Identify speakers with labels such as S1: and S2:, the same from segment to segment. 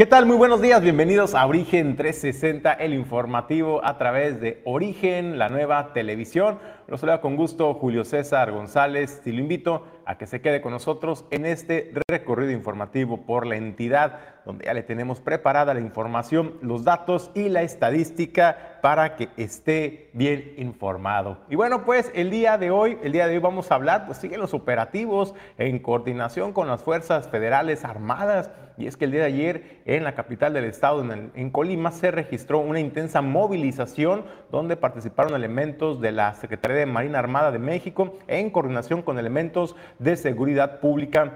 S1: ¿Qué tal? Muy buenos días, bienvenidos a Origen 360, el informativo a través de Origen, la nueva televisión. Los saluda con gusto Julio César González y lo invito a que se quede con nosotros en este recorrido informativo por la entidad, donde ya le tenemos preparada la información, los datos y la estadística para que esté bien informado. Y bueno, pues el día de hoy, el día de hoy vamos a hablar, pues siguen los operativos en coordinación con las fuerzas federales armadas. Y es que el día de ayer en la capital del estado, en, Colima, se registró una intensa movilización donde participaron elementos de la Secretaría de Marina Armada de México en coordinación con elementos de seguridad pública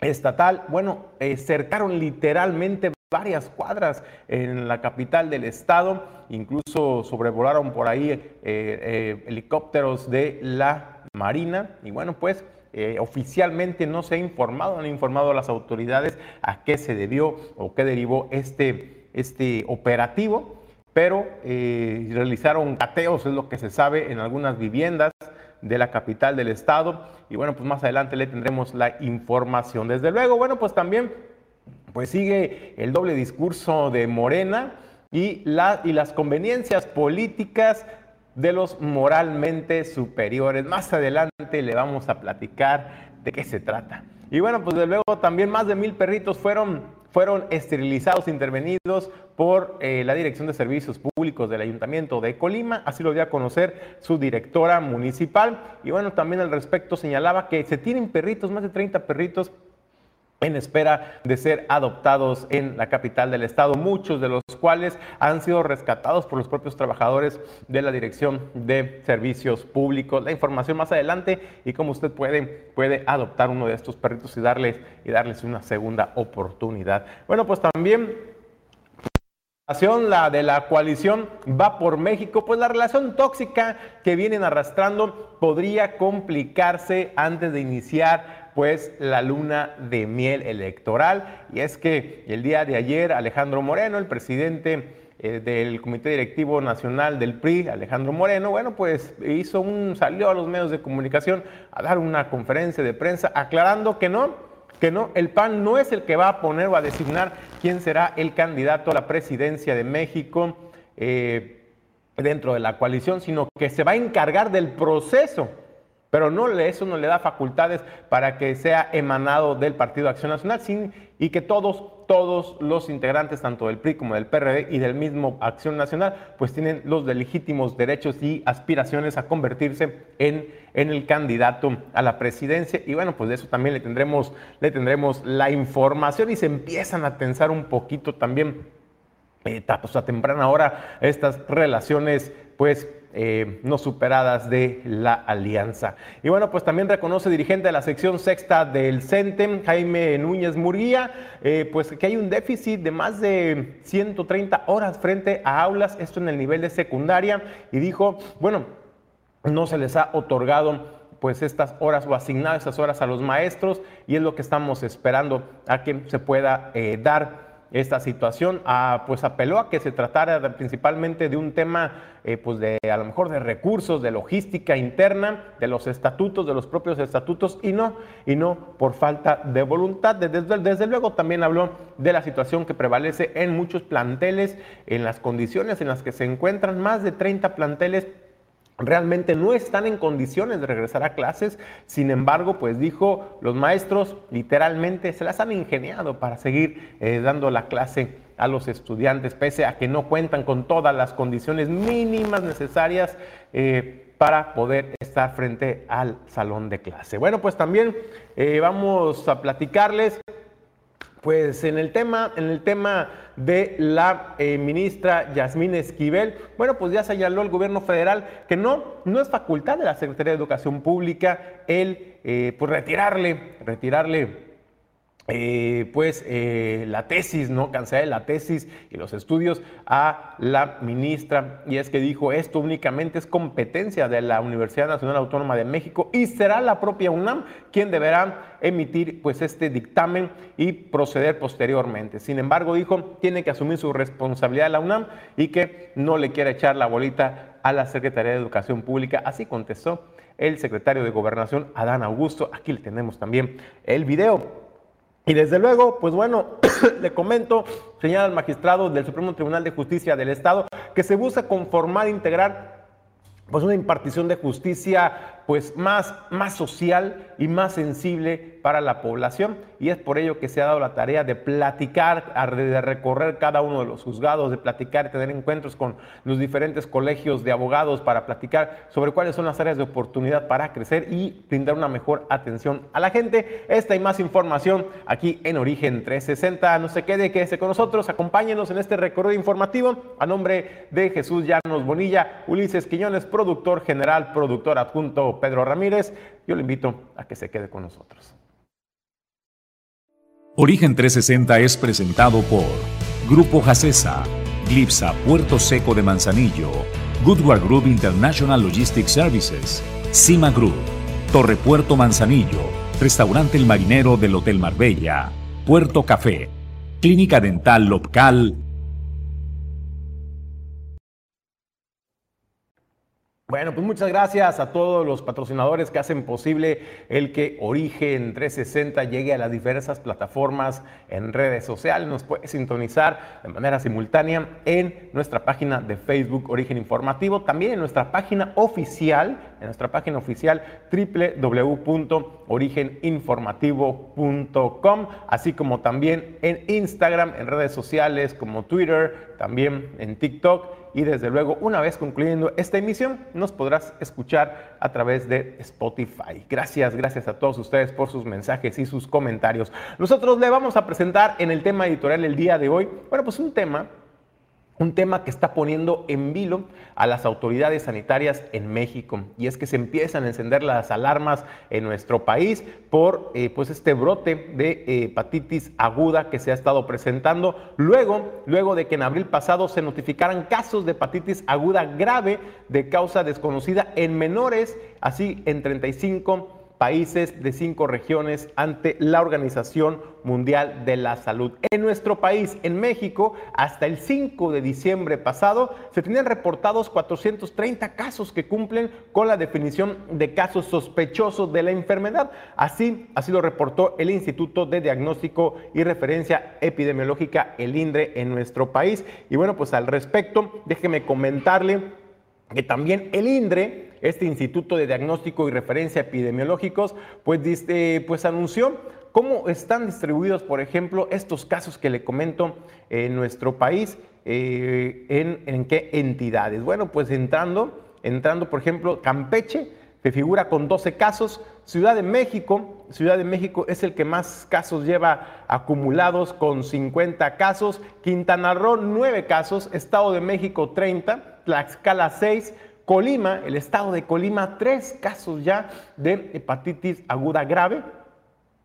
S1: estatal. Bueno, eh, cercaron literalmente varias cuadras en la capital del estado, incluso sobrevolaron por ahí eh, eh, helicópteros de la Marina. Y bueno, pues oficialmente no se ha informado, han informado a las autoridades a qué se debió o qué derivó este, este operativo, pero realizaron cateos, es lo que se sabe, en algunas viviendas de la capital del estado. Y bueno, pues más adelante le tendremos la información. Desde luego, bueno, pues también pues sigue el doble discurso de Morena y, y las conveniencias políticas de los moralmente superiores. Más adelante le vamos a platicar de qué se trata. Y bueno, pues desde luego también más de mil perritos fueron fueron esterilizados, intervenidos por eh, la Dirección de Servicios Públicos del Ayuntamiento de Colima, así lo dio a conocer su directora municipal. Y bueno, también al respecto señalaba que se tienen perritos, más de 30 perritos en espera de ser adoptados en la capital del estado, muchos de los cuales han sido rescatados por los propios trabajadores de la Dirección de Servicios Públicos. La información más adelante y cómo usted puede, puede adoptar uno de estos perritos y darles, y darles una segunda oportunidad. Bueno, pues también la de la coalición va por México, pues la relación tóxica que vienen arrastrando podría complicarse antes de iniciar pues la luna de miel electoral. Y es que el día de ayer Alejandro Moreno, el presidente eh, del Comité Directivo Nacional del PRI, Alejandro Moreno, bueno, pues hizo un, salió a los medios de comunicación a dar una conferencia de prensa aclarando que no, que no, el PAN no es el que va a poner o a designar quién será el candidato a la presidencia de México eh, dentro de la coalición, sino que se va a encargar del proceso pero no, eso no le da facultades para que sea emanado del Partido Acción Nacional y que todos, todos los integrantes, tanto del PRI como del PRD y del mismo Acción Nacional, pues tienen los legítimos derechos y aspiraciones a convertirse en, en el candidato a la presidencia. Y bueno, pues de eso también le tendremos, le tendremos la información y se empiezan a tensar un poquito también eh, pues a temprana hora estas relaciones pues eh, no superadas de la alianza. Y bueno, pues también reconoce dirigente de la sección sexta del CENTEM, Jaime Núñez Murguía, eh, pues que hay un déficit de más de 130 horas frente a aulas, esto en el nivel de secundaria, y dijo, bueno, no se les ha otorgado pues estas horas o asignado estas horas a los maestros y es lo que estamos esperando a que se pueda eh, dar esta situación, ah, pues apeló a que se tratara principalmente de un tema, eh, pues de a lo mejor de recursos, de logística interna, de los estatutos, de los propios estatutos, y no, y no por falta de voluntad. Desde, desde luego también habló de la situación que prevalece en muchos planteles, en las condiciones en las que se encuentran más de 30 planteles realmente no están en condiciones de regresar a clases. Sin embargo, pues dijo, los maestros literalmente se las han ingeniado para seguir eh, dando la clase a los estudiantes, pese a que no cuentan con todas las condiciones mínimas necesarias eh, para poder estar frente al salón de clase. Bueno, pues también eh, vamos a platicarles pues en el tema, en el tema de la eh, ministra Yasmín Esquivel, bueno, pues ya señaló el gobierno federal que no, no es facultad de la Secretaría de Educación Pública el eh, pues retirarle, retirarle eh, pues eh, la tesis, ¿no? Cancelar la tesis y los estudios a la ministra. Y es que dijo, esto únicamente es competencia de la Universidad Nacional Autónoma de México y será la propia UNAM quien deberá emitir pues este dictamen y proceder posteriormente. Sin embargo, dijo, tiene que asumir su responsabilidad la UNAM y que no le quiere echar la bolita a la Secretaría de Educación Pública. Así contestó el secretario de Gobernación, Adán Augusto. Aquí le tenemos también el video Y desde luego, pues bueno, le comento, señala el magistrado del Supremo Tribunal de Justicia del Estado, que se busca conformar, integrar pues una impartición de justicia pues más, más social y más sensible para la población y es por ello que se ha dado la tarea de platicar, de recorrer cada uno de los juzgados, de platicar, tener encuentros con los diferentes colegios de abogados para platicar sobre cuáles son las áreas de oportunidad para crecer y brindar una mejor atención a la gente. Esta y más información aquí en Origen 360. No se quede, quédese con nosotros, acompáñenos en este recorrido informativo a nombre de Jesús Llanos Bonilla, Ulises Quiñones, productor general, productor adjunto Pedro Ramírez. Yo le invito a que se quede con nosotros.
S2: Origen 360 es presentado por Grupo Jacesa, Glipsa Puerto Seco de Manzanillo, Goodward Group International Logistics Services, Cima Group, Torre Puerto Manzanillo, Restaurante El Marinero del Hotel Marbella, Puerto Café, Clínica Dental Local
S1: Bueno, pues muchas gracias a todos los patrocinadores que hacen posible el que Origen 360 llegue a las diversas plataformas en redes sociales. Nos puede sintonizar de manera simultánea en nuestra página de Facebook Origen Informativo, también en nuestra página oficial, en nuestra página oficial www.origeninformativo.com, así como también en Instagram, en redes sociales como Twitter, también en TikTok y desde luego una vez concluyendo esta emisión nos podrás escuchar a través de Spotify. Gracias, gracias a todos ustedes por sus mensajes y sus comentarios. Nosotros le vamos a presentar en el tema editorial el día de hoy, bueno, pues un tema un tema que está poniendo en vilo a las autoridades sanitarias en México y es que se empiezan a encender las alarmas en nuestro país por eh, pues este brote de eh, hepatitis aguda que se ha estado presentando luego, luego de que en abril pasado se notificaran casos de hepatitis aguda grave de causa desconocida en menores, así en 35 países de cinco regiones ante la Organización Mundial de la Salud. En nuestro país, en México, hasta el 5 de diciembre pasado, se tenían reportados 430 casos que cumplen con la definición de casos sospechosos de la enfermedad. Así, así lo reportó el Instituto de Diagnóstico y Referencia Epidemiológica, el INDRE, en nuestro país. Y bueno, pues al respecto, déjeme comentarle que también el INDRE este Instituto de Diagnóstico y Referencia Epidemiológicos, pues, pues anunció cómo están distribuidos, por ejemplo, estos casos que le comento en nuestro país, eh, en, qué entidades. Bueno, pues entrando, entrando, por ejemplo, Campeche, que figura con 12 casos, Ciudad de México, Ciudad de México es el que más casos lleva acumulados con 50 casos, Quintana Roo 9 casos, Estado de México 30, Tlaxcala 6, Colima, el estado de Colima, tres casos ya de hepatitis aguda grave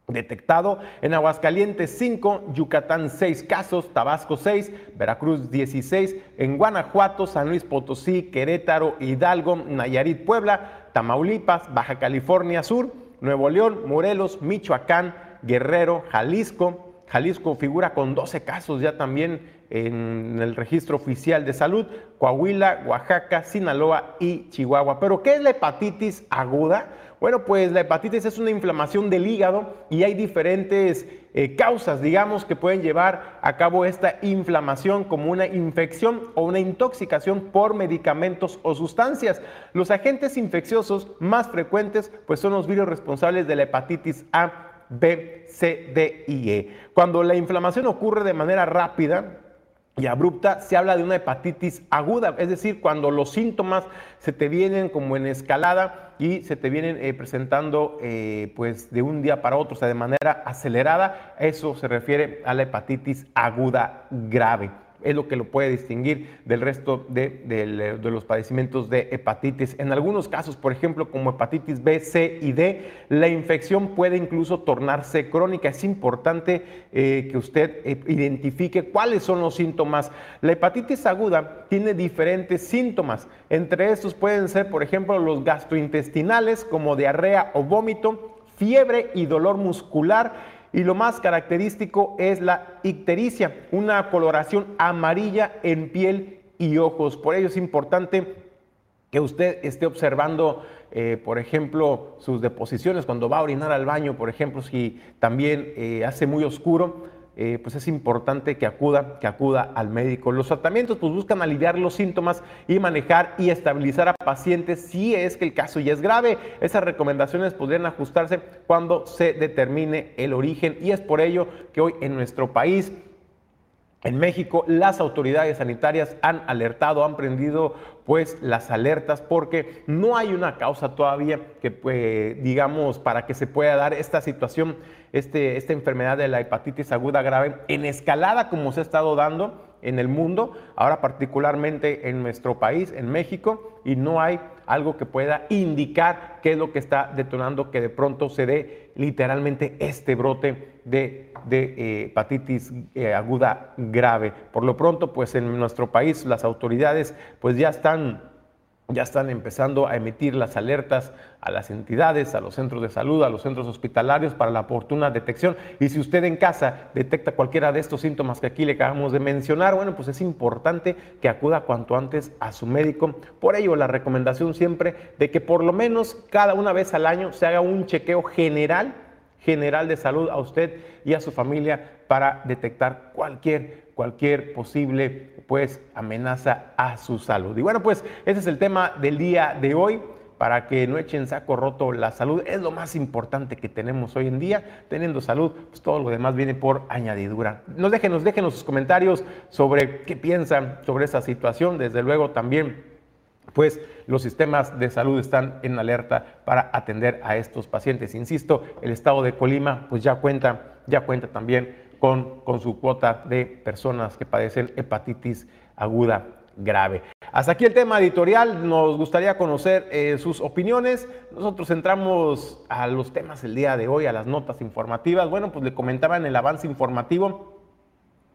S1: detectado. En Aguascalientes 5, Yucatán 6 casos, Tabasco 6, Veracruz 16, en Guanajuato, San Luis Potosí, Querétaro, Hidalgo, Nayarit, Puebla, Tamaulipas, Baja California Sur, Nuevo León, Morelos, Michoacán, Guerrero, Jalisco. Jalisco figura con 12 casos ya también en el registro oficial de salud, Coahuila, Oaxaca, Sinaloa y Chihuahua. Pero ¿qué es la hepatitis aguda? Bueno, pues la hepatitis es una inflamación del hígado y hay diferentes eh, causas, digamos, que pueden llevar a cabo esta inflamación como una infección o una intoxicación por medicamentos o sustancias. Los agentes infecciosos más frecuentes pues son los virus responsables de la hepatitis A, B, C, D y E. Cuando la inflamación ocurre de manera rápida, y abrupta, se habla de una hepatitis aguda, es decir, cuando los síntomas se te vienen como en escalada y se te vienen eh, presentando eh, pues de un día para otro, o sea, de manera acelerada, eso se refiere a la hepatitis aguda grave es lo que lo puede distinguir del resto de, los padecimientos de hepatitis. En algunos casos, por ejemplo, como hepatitis B, C y D, la infección puede incluso tornarse crónica. Es importante eh, que usted eh, identifique cuáles son los síntomas. La hepatitis aguda tiene diferentes síntomas. Entre estos pueden ser, por ejemplo, los gastrointestinales como diarrea o vómito, fiebre y dolor muscular y lo más característico es la ictericia, una coloración amarilla en piel y ojos. Por ello es importante que usted esté observando eh, por ejemplo, sus deposiciones, cuando va a orinar al baño, por ejemplo, si también eh, hace muy oscuro, eh, pues es importante que acuda, que acuda al médico. Los tratamientos pues buscan aliviar los síntomas y manejar y estabilizar a pacientes si es que el caso ya es grave. Esas recomendaciones podrían ajustarse cuando se determine el origen y es por ello que hoy en nuestro país en México, las autoridades sanitarias han alertado, han prendido pues las alertas porque no hay una causa todavía que pues, digamos para que se pueda dar esta situación, este, esta enfermedad de la hepatitis aguda grave en escalada como se ha estado dando en el mundo, ahora particularmente en nuestro país, en México, y no hay algo que pueda indicar qué es lo que está detonando que de pronto se dé literalmente este brote de, eh, hepatitis eh, aguda grave. Por lo pronto, pues en nuestro país las autoridades pues ya están ya están empezando a emitir las alertas a las entidades, a los centros de salud, a los centros hospitalarios para la oportuna detección. Y si usted en casa detecta cualquiera de estos síntomas que aquí le acabamos de mencionar, bueno, pues es importante que acuda cuanto antes a su médico. Por ello, la recomendación siempre de que por lo menos cada una vez al año se haga un chequeo general, general de salud a usted y a su familia para detectar cualquier cualquier posible pues amenaza a su salud. Y bueno, pues ese es el tema del día de hoy para que no echen saco roto la salud. Es lo más importante que tenemos hoy en día. Teniendo salud, pues todo lo demás viene por añadidura. Nos déjenos, déjenos sus comentarios sobre qué piensan sobre esa situación. Desde luego también, pues los sistemas de salud están en alerta para atender a estos pacientes. Insisto, el estado de Colima pues ya cuenta, ya cuenta también con, con su cuota de personas que padecen hepatitis aguda grave. Hasta aquí el tema editorial, nos gustaría conocer eh, sus opiniones. Nosotros entramos a los temas el día de hoy, a las notas informativas. Bueno, pues le comentaba en el avance informativo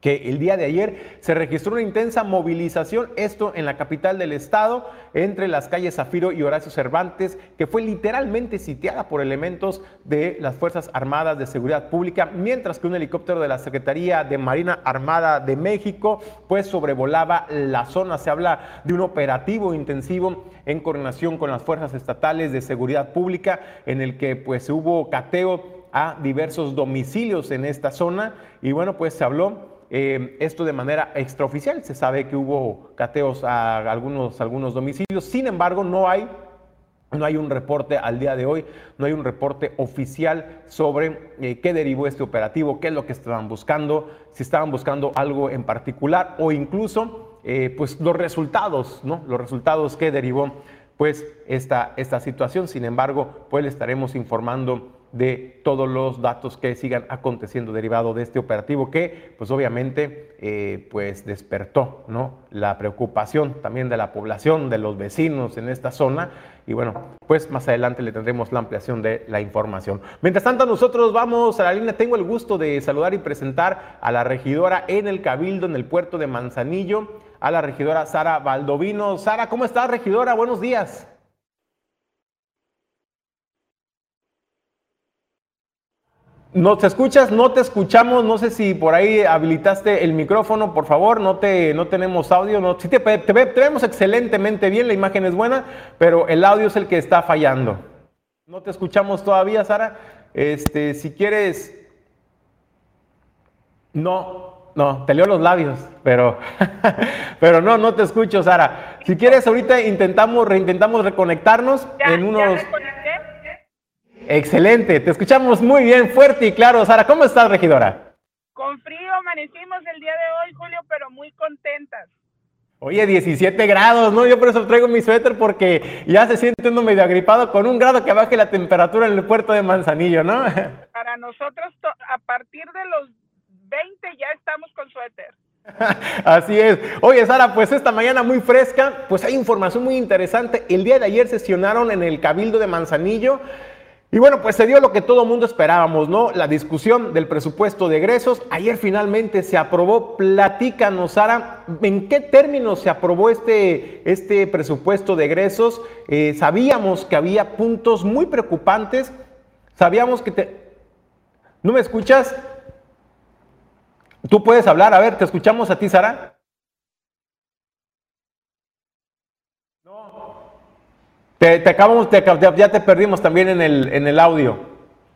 S1: que el día de ayer se registró una intensa movilización, esto en la capital del estado, entre las calles Zafiro y Horacio Cervantes, que fue literalmente sitiada por elementos de las Fuerzas Armadas de Seguridad Pública, mientras que un helicóptero de la Secretaría de Marina Armada de México pues sobrevolaba la zona. Se habla de un operativo intensivo en coordinación con las fuerzas estatales de seguridad pública, en el que pues hubo cateo a diversos domicilios en esta zona y bueno, pues se habló eh, esto de manera extraoficial. Se sabe que hubo cateos a algunos, algunos domicilios, sin embargo, no hay, no hay un reporte al día de hoy, no hay un reporte oficial sobre eh, qué derivó este operativo, qué es lo que estaban buscando, si estaban buscando algo en particular o incluso eh, pues los resultados, ¿no? Los resultados que derivó pues esta, esta situación. Sin embargo, pues le estaremos informando de todos los datos que sigan aconteciendo derivado de este operativo que pues obviamente eh, pues despertó ¿no? la preocupación también de la población, de los vecinos en esta zona y bueno, pues más adelante le tendremos la ampliación de la información. Mientras tanto nosotros vamos a la línea, tengo el gusto de saludar y presentar a la regidora en el Cabildo en el puerto de Manzanillo, a la regidora Sara Baldovino. Sara, ¿cómo estás regidora? Buenos días. No te escuchas, no te escuchamos, no sé si por ahí habilitaste el micrófono, por favor, no te no tenemos audio, no, sí te, te, vemos excelentemente bien, la imagen es buena, pero el audio es el que está fallando. No te escuchamos todavía, Sara. Este, si quieres No, no, te leo los labios, pero pero no, no te escucho, Sara. Si quieres ahorita intentamos reintentamos reconectarnos en unos Excelente, te escuchamos muy bien, fuerte y claro. Sara, ¿cómo estás, regidora?
S3: Con frío amanecimos el día de hoy, Julio, pero muy contentas.
S1: Oye, 17 grados, ¿no? Yo por eso traigo mi suéter porque ya se siente uno medio agripado con un grado que baje la temperatura en el puerto de Manzanillo, ¿no?
S3: Para nosotros, a partir de los 20 ya estamos con suéter.
S1: Así es. Oye, Sara, pues esta mañana muy fresca, pues hay información muy interesante. El día de ayer sesionaron en el Cabildo de Manzanillo y bueno, pues se dio lo que todo mundo esperábamos, ¿no? La discusión del presupuesto de egresos. Ayer finalmente se aprobó. Platícanos, Sara, ¿en qué términos se aprobó este, este presupuesto de egresos? Eh, sabíamos que había puntos muy preocupantes. Sabíamos que te... ¿No me escuchas? ¿Tú puedes hablar? A ver, ¿te escuchamos a ti, Sara? Te, acabamos, ya te perdimos también en el, en el audio.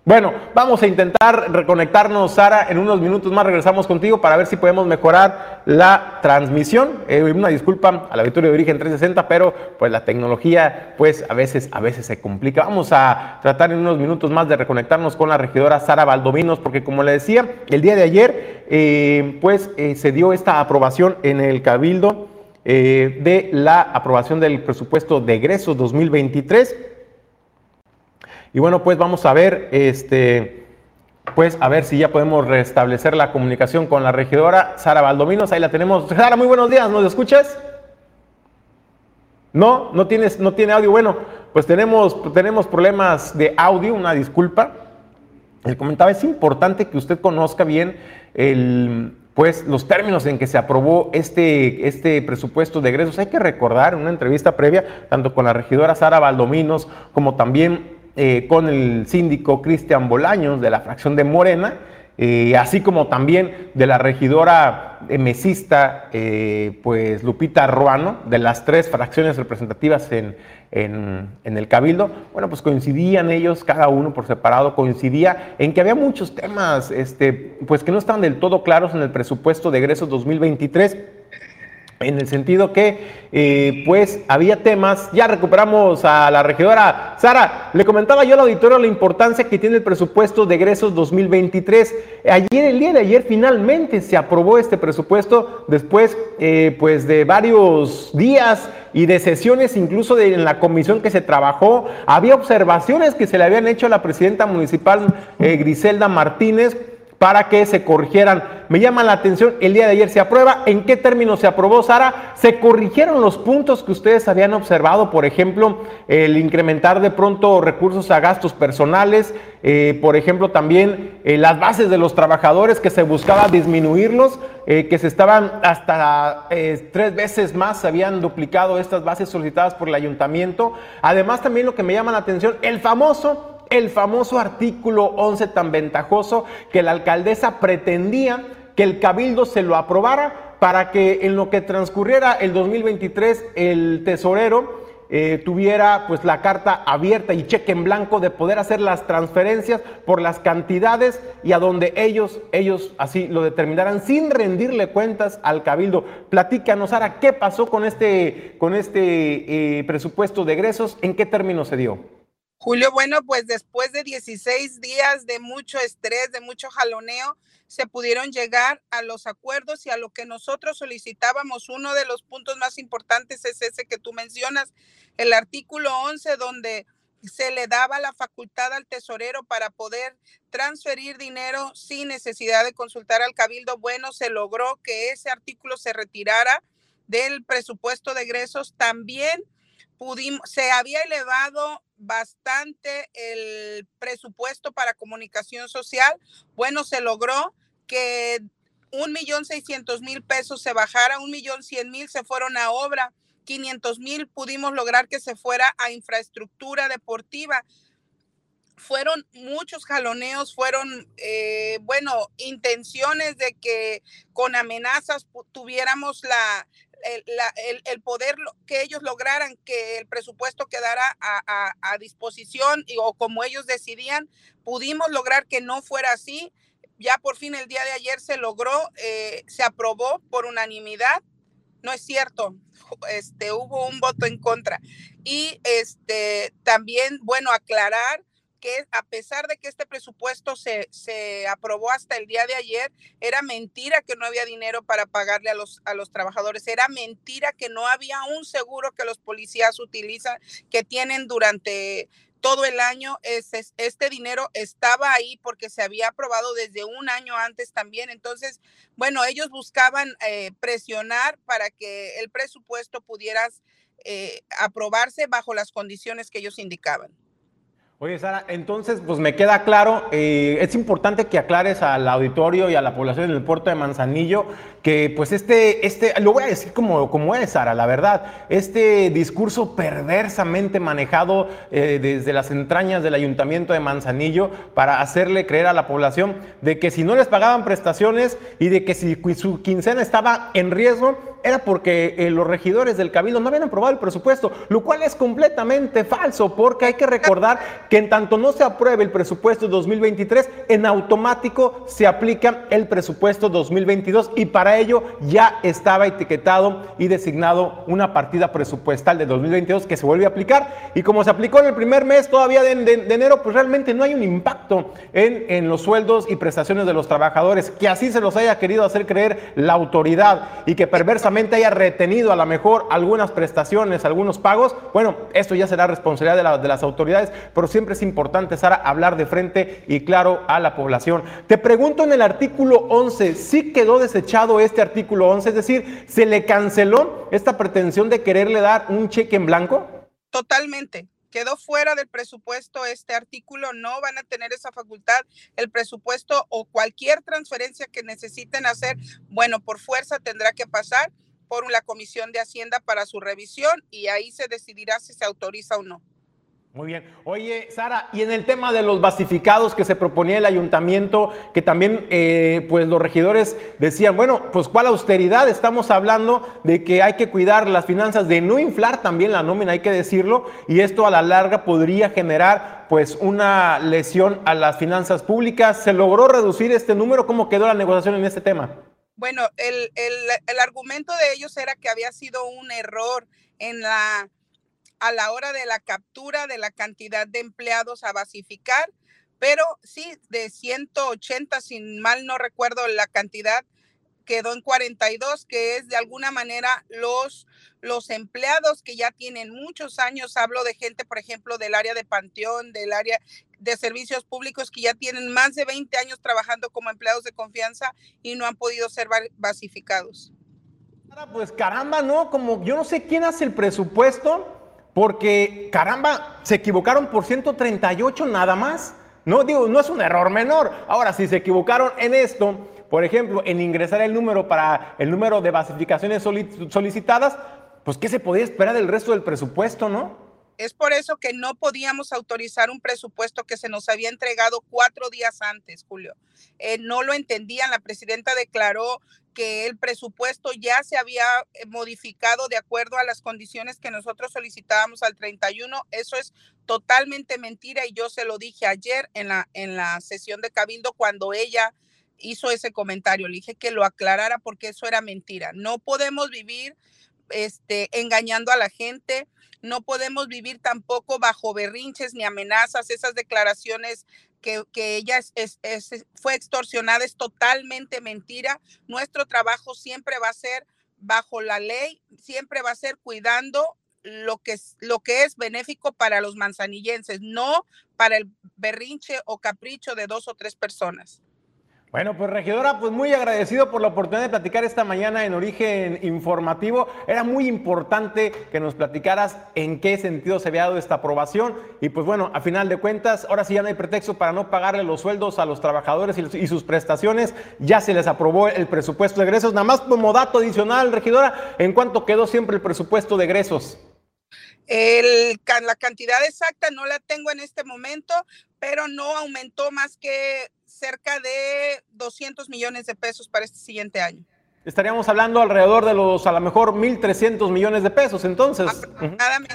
S1: Bueno, vamos a intentar reconectarnos, Sara. En unos minutos más regresamos contigo para ver si podemos mejorar la transmisión. Eh, una disculpa a la Victoria de Origen 360, pero pues la tecnología, pues a veces, a veces se complica. Vamos a tratar en unos minutos más de reconectarnos con la regidora Sara Valdominos, porque como le decía, el día de ayer, eh, pues eh, se dio esta aprobación en el Cabildo de la aprobación del presupuesto de egresos 2023 y bueno, pues vamos a ver, este, pues a ver si ya podemos restablecer la comunicación con la regidora Sara Valdominos. Ahí la tenemos. Sara, muy buenos días, ¿nos escuchas? No, no tienes, no tiene audio. Bueno, pues tenemos, tenemos problemas de audio, una disculpa. Le comentaba, es importante que usted conozca bien el, pues, los términos en que se aprobó este, este presupuesto de egresos. Hay que recordar en una entrevista previa, tanto con la regidora Sara Valdominos como también eh, con el síndico Cristian Bolaños de la fracción de Morena, eh, así como también de la regidora mesista, eh, pues Lupita Ruano, de las tres fracciones representativas en, en, el Cabildo, bueno, pues coincidían ellos, cada uno por separado, coincidía en que había muchos temas, este, pues que no estaban del todo claros en el presupuesto de egresos 2023 en el sentido que, eh, pues, había temas, ya recuperamos a la regidora. Sara, le comentaba yo al auditorio la importancia que tiene el presupuesto de egresos 2023. Ayer, el día de ayer, finalmente se aprobó este presupuesto después, eh, pues, de varios días y de sesiones, incluso de, en la comisión que se trabajó. Había observaciones que se le habían hecho a la presidenta municipal eh, Griselda Martínez para que se corrigieran. Me llama la atención, el día de ayer se aprueba. ¿En qué términos se aprobó, Sara? Se corrigieron los puntos que ustedes habían observado, por ejemplo, el incrementar de pronto recursos a gastos personales, eh, por ejemplo, también eh, las bases de los trabajadores que se buscaba disminuirlos, eh, que se estaban hasta tres veces más, se habían duplicado estas bases solicitadas por el ayuntamiento. Además, también lo que me llama la atención, el famoso el famoso artículo 11 tan ventajoso que la alcaldesa pretendía que el cabildo se lo aprobara para que en lo que transcurriera el 2023 el tesorero eh, tuviera pues la carta abierta y cheque en blanco de poder hacer las transferencias por las cantidades y a donde ellos, ellos así lo determinaran sin rendirle cuentas al cabildo. Platícanos, Sara, ¿qué pasó con este, con este eh, presupuesto de egresos? ¿En qué términos se dio?
S3: Julio, bueno, pues después de 16 días de mucho estrés, de mucho jaloneo, se pudieron llegar a los acuerdos y a lo que nosotros solicitábamos. Uno de los puntos más importantes es ese que tú mencionas, el artículo 11, donde se le daba la facultad al tesorero para poder transferir dinero sin necesidad de consultar al cabildo. Bueno, se logró que ese artículo se retirara del presupuesto de egresos. También se había elevado bastante el presupuesto para comunicación social. Bueno, se logró que un millón seiscientos mil pesos se bajara, un millón cien mil se fueron a obra, 500 mil pudimos lograr que se fuera a infraestructura deportiva. Fueron muchos jaloneos, fueron, eh, bueno, intenciones de que con amenazas tuviéramos la, el, poder que ellos lograran que el presupuesto quedara a, disposición o como ellos decidían, pudimos lograr que no fuera así. Ya por fin el día de ayer se logró, eh, se aprobó por unanimidad. No es cierto, este, hubo un voto en contra. Y este, también, bueno, aclarar que a pesar de que este presupuesto se, se, aprobó hasta el día de ayer, era mentira que no había dinero para pagarle a los, a los trabajadores, era mentira que no había un seguro que los policías utilizan, que tienen durante todo el año. Este, este dinero estaba ahí porque se había aprobado desde un año antes también. Entonces, bueno, ellos buscaban eh, presionar para que el presupuesto pudiera eh, aprobarse bajo las condiciones que ellos indicaban.
S1: Oye, Sara, entonces, pues me queda claro, eh, es importante que aclares al auditorio y a la población del puerto de Manzanillo que, pues, este, este, lo voy a decir como, como es, Sara, la verdad, este discurso perversamente manejado eh, desde las entrañas del ayuntamiento de Manzanillo para hacerle creer a la población de que si no les pagaban prestaciones y de que si su quincena estaba en riesgo, era porque eh, los regidores del Cabildo no habían aprobado el presupuesto, lo cual es completamente falso, porque hay que recordar que en tanto no se apruebe el presupuesto 2023, en automático se aplica el presupuesto 2022 y para ello ya estaba etiquetado y designado una partida presupuestal de 2022 que se vuelve a aplicar. Y como se aplicó en el primer mes todavía de, enero, pues realmente no hay un impacto en, en los sueldos y prestaciones de los trabajadores, que así se los haya querido hacer creer la autoridad y que perversamente haya retenido a lo mejor algunas prestaciones, algunos pagos, bueno, esto ya será responsabilidad de, las autoridades, pero siempre es importante, Sara, hablar de frente y claro a la población. Te pregunto en el artículo 11, ¿sí quedó desechado este artículo 11? Es decir, ¿se le canceló esta pretensión de quererle dar un cheque en blanco?
S3: Totalmente quedó fuera del presupuesto este artículo, no van a tener esa facultad. El presupuesto o cualquier transferencia que necesiten hacer, bueno, por fuerza tendrá que pasar por la Comisión de Hacienda para su revisión y ahí se decidirá si se autoriza o no.
S1: Muy bien. Oye, Sara, y en el tema de los basificados que se proponía el ayuntamiento, que también eh, pues los regidores decían, bueno, pues cuál austeridad, estamos hablando de que hay que cuidar las finanzas, de no inflar también la nómina, hay que decirlo, y esto a la larga podría generar pues una lesión a las finanzas públicas. ¿Se logró reducir este número? ¿Cómo quedó la negociación en este tema?
S3: Bueno, el, el, el argumento de ellos era que había sido un error en la a la hora de la captura de la cantidad de empleados a basificar, pero sí, de 180, sin mal no recuerdo la cantidad, quedó en 42, que es de alguna manera los, los empleados que ya tienen muchos años, hablo de gente, por ejemplo, del área de Panteón, del área de servicios públicos que ya tienen más de 20 años trabajando como empleados de confianza y no han podido ser basificados.
S1: Pues caramba, ¿no? Como yo no sé quién hace el presupuesto, porque, caramba, se equivocaron por 138 nada más. No digo, no es un error menor. Ahora, si se equivocaron en esto, por ejemplo, en ingresar el número para el número de basificaciones solicitadas, pues ¿qué se podía esperar del resto del presupuesto, no?
S3: Es por eso que no podíamos autorizar un presupuesto que se nos había entregado cuatro días antes, Julio. Eh, no lo entendían. La presidenta declaró que el presupuesto ya se había eh, modificado de acuerdo a las condiciones que nosotros solicitábamos al 31. Eso es totalmente mentira y yo se lo dije ayer en la, en la sesión de Cabildo cuando ella hizo ese comentario. Le dije que lo aclarara porque eso era mentira. No podemos vivir este, engañando a la gente. No podemos vivir tampoco bajo berrinches ni amenazas, esas declaraciones que, ella es, fue extorsionada es totalmente mentira. Nuestro trabajo siempre va a ser bajo la ley, siempre va a ser cuidando lo que, es, lo que es benéfico para los manzanillenses, no para el berrinche o capricho de dos o tres personas.
S1: Bueno, pues regidora, pues muy agradecido por la oportunidad de platicar esta mañana en Origen Informativo. Era muy importante que nos platicaras en qué sentido se había dado esta aprobación. Y pues bueno, a final de cuentas, ahora sí ya no hay pretexto para no pagarle los sueldos a los trabajadores y sus prestaciones. Ya se les aprobó el presupuesto de egresos. Nada más como dato adicional, regidora, ¿en cuánto quedó siempre el presupuesto de egresos?
S3: La cantidad exacta no la tengo en este momento, pero no aumentó más que cerca de 200 millones de pesos para este siguiente año.
S1: Estaríamos hablando alrededor de los, a lo mejor, 1.300 millones de pesos, entonces.
S3: Aproximadamente.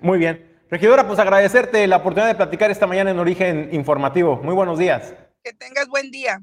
S1: Muy bien. Regidora, pues agradecerte la oportunidad de platicar esta mañana en Origen Informativo. Muy buenos días.
S3: Que tengas buen día.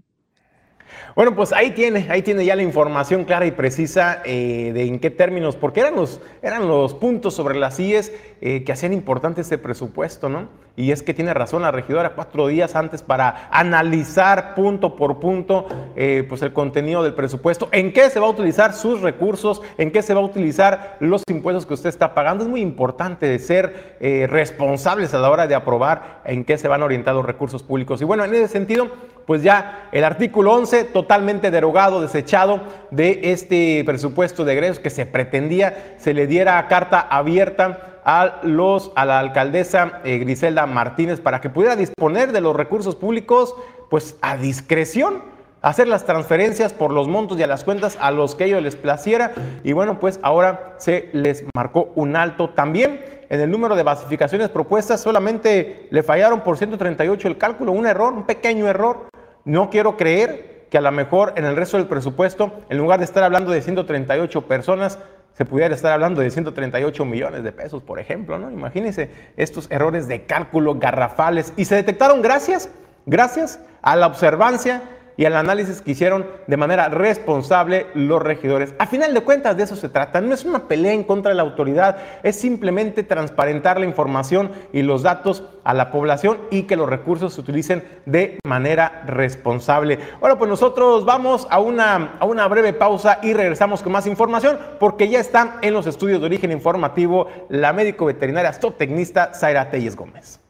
S1: Bueno, pues ahí tiene, ahí tiene ya la información clara y precisa eh, de en qué términos, porque eran los, eran los puntos sobre las IES eh, que hacían importante este presupuesto, ¿no? Y es que tiene razón la regidora, cuatro días antes para analizar punto por punto eh, pues el contenido del presupuesto, en qué se va a utilizar sus recursos, en qué se va a utilizar los impuestos que usted está pagando. Es muy importante ser responsables a la hora de aprobar en qué se van los recursos públicos. Y bueno, en ese sentido, pues ya el artículo 11 totalmente derogado, desechado de este presupuesto de egresos que se pretendía se le diera carta abierta a los a la alcaldesa eh, Griselda Martínez para que pudiera disponer de los recursos públicos pues a discreción hacer las transferencias por los montos y a las cuentas a los que ellos les placiera. Y bueno, pues ahora se les marcó un alto también en el número de basificaciones propuestas. Solamente le fallaron por 138 el cálculo, un error, un pequeño error. No quiero creer que a lo mejor en el resto del presupuesto, en lugar de estar hablando de 138 personas, se pudiera estar hablando de 138 millones de pesos, por ejemplo, ¿no? Imagínense estos errores de cálculo garrafales y se detectaron gracias, gracias a la observancia y al análisis que hicieron de manera responsable los regidores. A final de cuentas, de eso se trata. No es una pelea en contra de la autoridad, es simplemente transparentar la información y los datos a la población y que los recursos se utilicen de manera responsable. Bueno, pues nosotros vamos a una, a una breve pausa y regresamos con más información porque ya está en los estudios de origen informativo la médico veterinaria zootecnista Zaira Telles Gómez.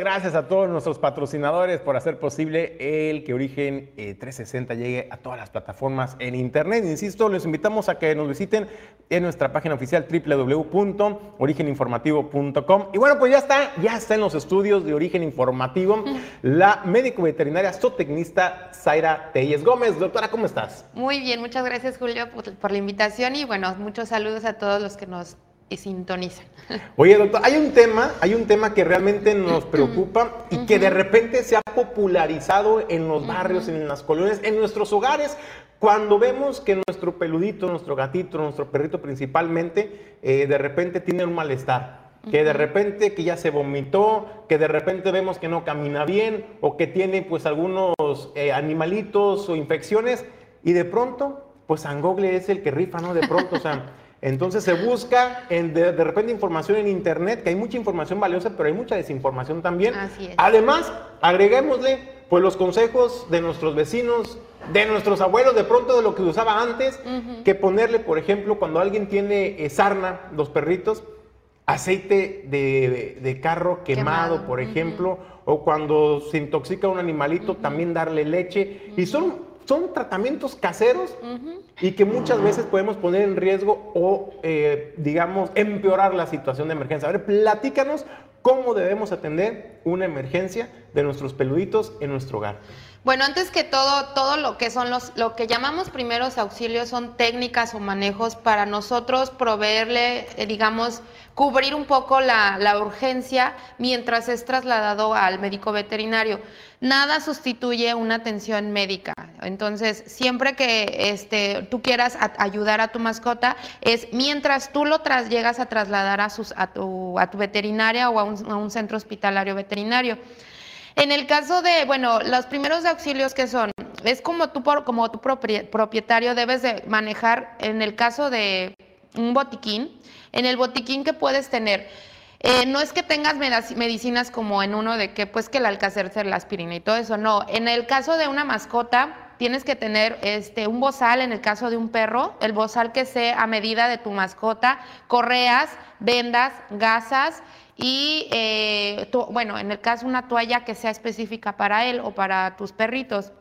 S1: Muchas gracias a todos nuestros patrocinadores por hacer posible el que Origen 360 eh, llegue a todas las plataformas en Internet. Insisto, les invitamos a que nos visiten en nuestra página oficial www.origeninformativo.com. Y bueno, pues ya está, ya está en los estudios de Origen Informativo la médico veterinaria zootecnista Zaira Telles Gómez. Doctora, ¿cómo estás?
S4: Muy bien, muchas gracias Julio por la invitación y bueno, muchos saludos a todos los que nos y sintonizan.
S1: Oye, doctor, hay un tema, hay un tema que realmente nos preocupa y que de repente se ha popularizado en los barrios, en las colonias, en nuestros hogares. Cuando vemos que nuestro peludito, nuestro gatito, nuestro perrito principalmente, eh, de repente tiene un malestar, que de repente que ya se vomitó, que de repente vemos que no camina bien o que tiene pues algunos eh, animalitos o infecciones y de pronto pues Angogle es el que rifa, ¿no? De pronto, o sea, Entonces se busca en, de, repente información en internet, que hay mucha información valiosa, pero hay mucha desinformación también.
S4: Así es.
S1: Además, agreguémosle pues los consejos de nuestros vecinos, de nuestros abuelos, de pronto de lo que usaba antes, que ponerle, por ejemplo, cuando alguien tiene eh, sarna, los perritos, aceite de, carro quemado, por ejemplo, o cuando se intoxica un animalito, también darle leche. Y son son tratamientos caseros y que muchas veces podemos poner en riesgo o, eh, digamos, empeorar la situación de emergencia. A ver, platícanos cómo debemos atender una emergencia de nuestros peluditos en nuestro hogar.
S4: Bueno, antes que todo, todo lo que son los, lo que llamamos primeros auxilios son técnicas o manejos para nosotros proveerle, eh, digamos, cubrir un poco la, la, urgencia mientras es trasladado al médico veterinario. Nada sustituye una atención médica. Entonces, siempre que este, tú quieras ayudar a tu mascota, es mientras tú lo tras, llegas a trasladar a, sus, a, tu, a tu veterinaria o a un, a un centro hospitalario veterinario. En el caso de, bueno, los primeros auxilios que son, es como tú, como tu propietario debes de manejar, en el caso de un botiquín, en el botiquín que puedes tener, eh, no es que tengas medicinas como en uno de que pues que el alcacercer, la aspirina y todo eso, no. En el caso de una mascota, tienes que tener este, un bozal, en el caso de un perro, el bozal que sea a medida de tu mascota, correas, vendas, gasas, y, eh, bueno, en el caso una toalla que sea específica para él o para tus perritos.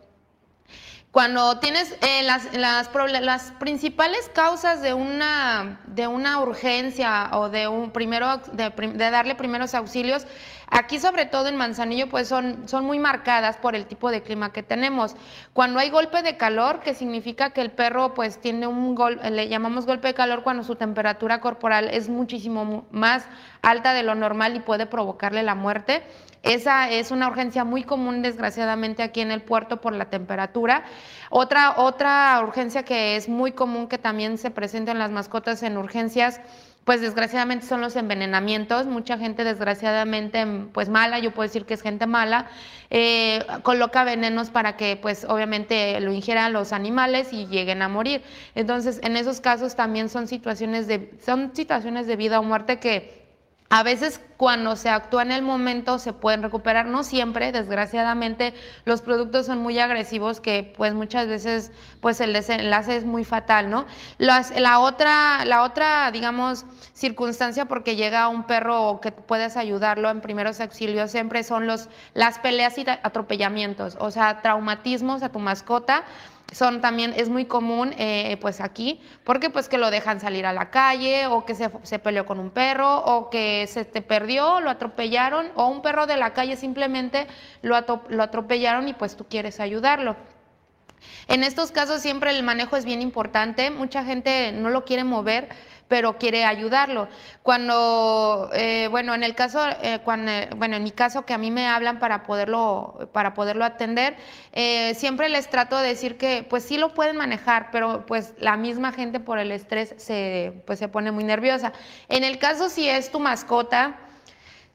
S4: Cuando tienes eh, las, las, las, principales causas de una, de una urgencia o de un primero de, darle primeros auxilios, aquí sobre todo en Manzanillo, pues son, son muy marcadas por el tipo de clima que tenemos. Cuando hay golpe de calor, que significa que el perro pues tiene un golpe, le llamamos golpe de calor cuando su temperatura corporal es muchísimo más alta de lo normal y puede provocarle la muerte. Esa es una urgencia muy común, desgraciadamente, aquí en el puerto por la temperatura. Otra, otra urgencia que es muy común que también se presenta en las mascotas en urgencias, pues desgraciadamente son los envenenamientos. Mucha gente, desgraciadamente, pues mala, yo puedo decir que es gente mala, eh, coloca venenos para que, pues obviamente, lo ingieran los animales y lleguen a morir. Entonces, en esos casos también son situaciones de, son situaciones de vida o muerte que a veces cuando se actúa en el momento se pueden recuperar, no siempre, desgraciadamente los productos son muy agresivos que pues muchas veces pues el desenlace es muy fatal, ¿no? la otra, la otra, digamos, circunstancia porque llega un perro que puedes ayudarlo en primeros auxilios siempre son los, las peleas y atropellamientos, o sea, traumatismos a tu mascota son también, es muy común eh, pues aquí, porque pues que lo dejan salir a la calle o que se, se, peleó con un perro o que se te perdió, lo atropellaron o un perro de la calle simplemente lo, lo atropellaron y pues tú quieres ayudarlo. En estos casos siempre el manejo es bien importante, mucha gente no lo quiere mover pero quiere ayudarlo. Cuando, eh, bueno, en el caso, eh, cuando, bueno, en mi caso que a mí me hablan para poderlo, para poderlo atender, eh, siempre les trato de decir que, pues sí lo pueden manejar, pero pues la misma gente por el estrés se, pues se pone muy nerviosa. En el caso si es tu mascota,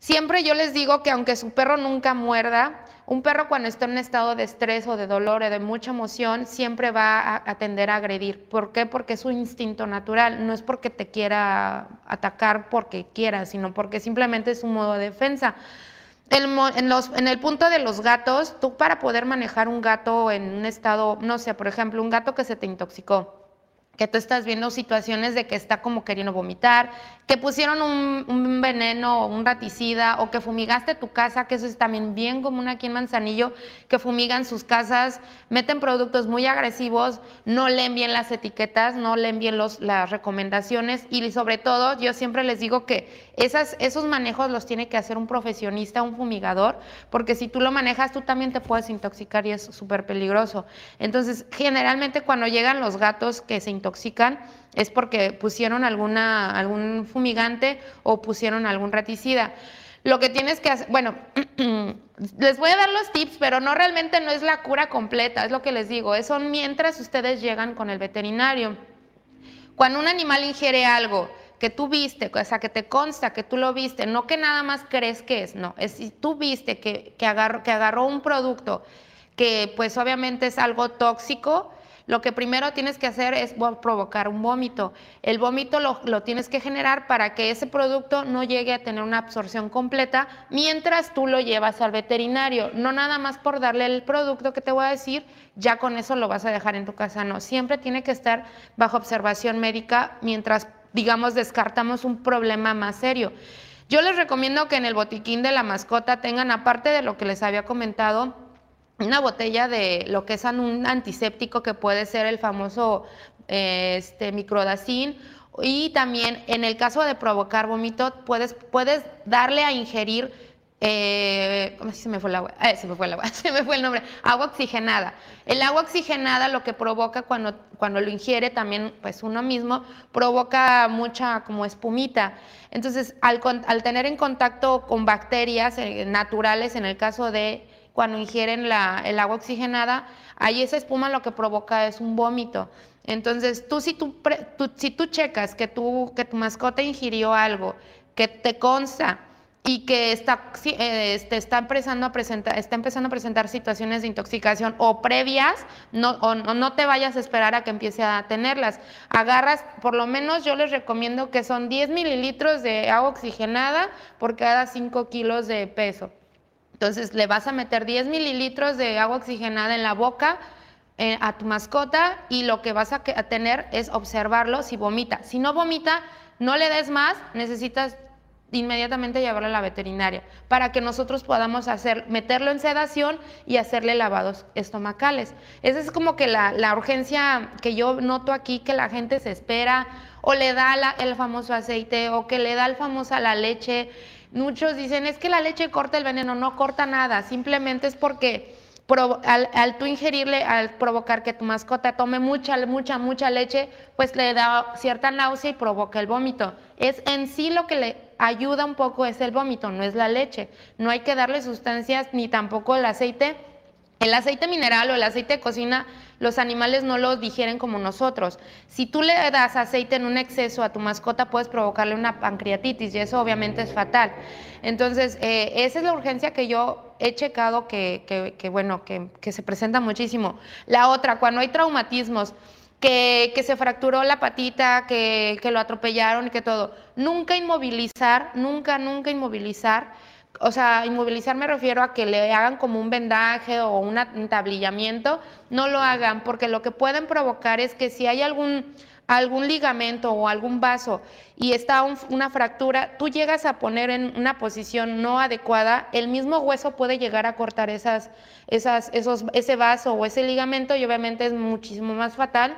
S4: siempre yo les digo que aunque su perro nunca muerda, un perro cuando está en un estado de estrés o de dolor o de mucha emoción siempre va a, tender a agredir. ¿Por qué? Porque es su instinto natural. No es porque te quiera atacar porque quiera, sino porque simplemente es un modo de defensa. en, los, en, el punto de los gatos, tú para poder manejar un gato en un estado, no sé, por ejemplo, un gato que se te intoxicó, que tú estás viendo situaciones de que está como queriendo vomitar, que pusieron un, veneno o un raticida o que fumigaste tu casa, que eso es también bien común aquí en Manzanillo, que fumigan sus casas, meten productos muy agresivos, no leen bien las etiquetas, no leen bien los, las recomendaciones y sobre todo yo siempre les digo que esos manejos los tiene que hacer un profesionista, un fumigador, porque si tú lo manejas tú también te puedes intoxicar y es súper peligroso. Entonces, generalmente cuando llegan los gatos que se intoxican, es porque pusieron alguna, algún fumigante o pusieron algún raticida. Lo que tienes que hacer, bueno, les voy a dar los tips, pero no realmente no es la cura completa, es lo que les digo, son mientras ustedes llegan con el veterinario. Cuando un animal ingiere algo que tú viste, o sea, que te consta que tú lo viste, no que nada más crees que es, no, es si tú viste que, que, agarró, que agarró un producto que pues obviamente es algo tóxico, lo que primero tienes que hacer es provocar un vómito. El vómito lo, tienes que generar para que ese producto no llegue a tener una absorción completa mientras tú lo llevas al veterinario. No nada más por darle el producto que te voy a decir, ya con eso lo vas a dejar en tu casa. No, siempre tiene que estar bajo observación médica mientras, digamos, descartamos un problema más serio. Yo les recomiendo que en el botiquín de la mascota tengan, aparte de lo que les había comentado, una botella de lo que es un antiséptico que puede ser el famoso este, microdacin y también en el caso de provocar vómito puedes, puedes darle a ingerir eh, ¿cómo se me fue el agua? Eh, se me fue el nombre. Agua oxigenada. El agua oxigenada lo que provoca cuando, cuando lo ingiere también, pues uno mismo, provoca mucha como espumita. Entonces, al, tener en contacto con bacterias eh, naturales, en el caso de cuando ingieren la, el agua oxigenada, ahí esa espuma lo que provoca es un vómito. Entonces, tú si tú, si tú checas que, tú, que tu mascota ingirió algo que te consta, y que está, este, está, empezando a presentar, está empezando a presentar situaciones de intoxicación o previas, no, no te vayas a esperar a que empiece a tenerlas. Agarras, por lo menos yo les recomiendo que son 10 mililitros de agua oxigenada por cada 5 kilos de peso. Entonces le vas a meter 10 mililitros de agua oxigenada en la boca eh, a tu mascota y lo que vas a, a tener es observarlo si vomita. Si no vomita, no le des más, necesitas inmediatamente llevarlo a la veterinaria para que nosotros podamos hacer, meterlo en sedación y hacerle lavados estomacales. Esa es como que la, urgencia que yo noto aquí, que la gente se espera o le da el famoso aceite o que le da el famoso la leche. Muchos dicen, es que la leche corta el veneno, no corta nada, simplemente es porque al, al, tú ingerirle, al provocar que tu mascota tome mucha, mucha, mucha leche, pues le da cierta náusea y provoca el vómito. Es en sí lo que le ayuda un poco es el vómito, no es la leche. No hay que darle sustancias ni tampoco el aceite. El aceite mineral o el aceite de cocina, los animales no lo digieren como nosotros. Si tú le das aceite en un exceso a tu mascota, puedes provocarle una pancreatitis y eso obviamente es fatal. Entonces, eh, esa es la urgencia que yo he checado que, bueno, que, que se presenta muchísimo. La otra, cuando hay traumatismos, que, se fracturó la patita, que, lo atropellaron y que todo. Nunca inmovilizar, nunca, nunca inmovilizar. O sea, inmovilizar me refiero a que le hagan como un vendaje o un tablillamiento. No lo hagan, porque lo que pueden provocar es que si hay algún, algún ligamento o algún vaso y está una fractura, tú llegas a poner en una posición no adecuada, el mismo hueso puede llegar a cortar esas, esas, esos, ese vaso o ese ligamento y obviamente es muchísimo más fatal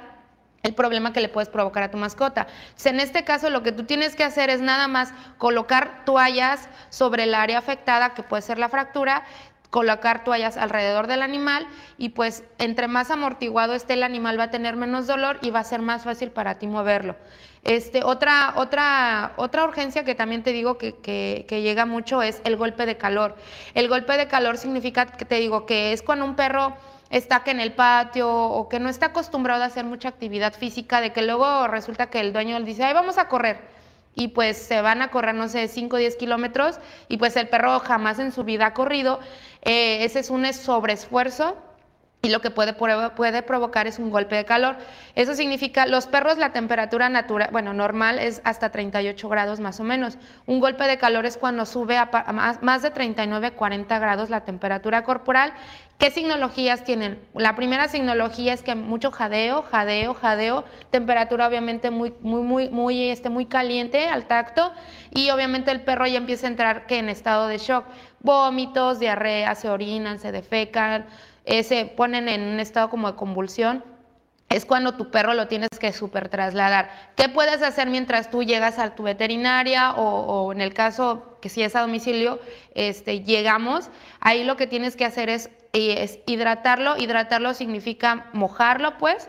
S4: el problema que le puedes provocar a tu mascota. en este caso lo que tú tienes que hacer es nada más colocar toallas sobre el área afectada, que puede ser la fractura, colocar toallas alrededor del animal y pues entre más amortiguado esté el animal va a tener menos dolor y va a ser más fácil para ti moverlo. Este, otra, otra, otra urgencia que también te digo que, que, llega mucho es el golpe de calor. El golpe de calor significa que te digo que es cuando un perro está que en el patio o que no está acostumbrado a hacer mucha actividad física, de que luego resulta que el dueño le dice, ay, vamos a correr. Y pues se van a correr, no sé, 5 o 10 kilómetros y pues el perro jamás en su vida ha corrido. Eh, ese es un sobreesfuerzo y lo que puede, puede provocar es un golpe de calor. Eso significa, los perros la temperatura natural, bueno, normal es hasta 38 grados más o menos. Un golpe de calor es cuando sube a, más, de 39, 40 grados la temperatura corporal. ¿Qué signologías tienen? La primera signología es que mucho jadeo, jadeo, jadeo, temperatura obviamente muy, muy, muy, muy, este, muy caliente al tacto y obviamente el perro ya empieza a entrar que en estado de shock. Vómitos, diarrea, se orinan, se defecan, eh, se ponen en un estado como de convulsión, es cuando tu perro lo tienes que super trasladar. ¿Qué puedes hacer mientras tú llegas a tu veterinaria o, en el caso que si es a domicilio, este, llegamos? Ahí lo que tienes que hacer es, eh, es hidratarlo. Hidratarlo significa mojarlo, pues,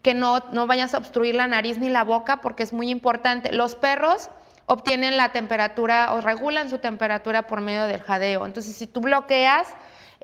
S4: que no, no vayas a obstruir la nariz ni la boca porque es muy importante. Los perros obtienen la temperatura o regulan su temperatura por medio del jadeo. Entonces, si tú bloqueas